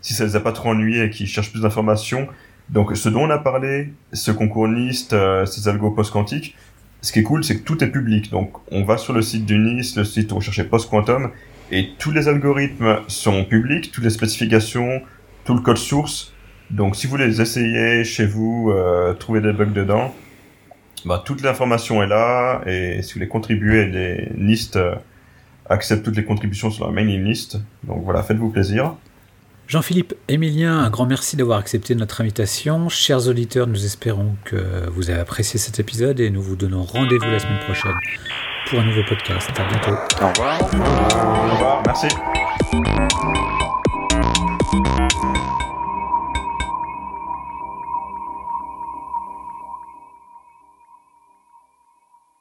si ça les a pas trop ennuyés et qu'ils cherchent plus d'informations, Donc ce dont on a parlé, ce concours NIST, euh, ces algos post-quantiques, ce qui est cool, c'est que tout est public. Donc on va sur le site du NIST, le site où on cherchait post-quantum, et tous les algorithmes sont publics, toutes les spécifications, tout le code source. Donc si vous les essayez chez vous, euh, trouver des bugs dedans, bah, toute l'information est là, et si vous voulez contribuer, les NIST euh, acceptent toutes les contributions sur la mailing list. Donc voilà, faites-vous plaisir. Jean-Philippe, Emilien, un grand merci d'avoir accepté notre invitation. Chers auditeurs, nous espérons que vous avez apprécié cet épisode et nous vous donnons rendez-vous la semaine prochaine pour un nouveau podcast. À bientôt. Au revoir. Au revoir. Merci.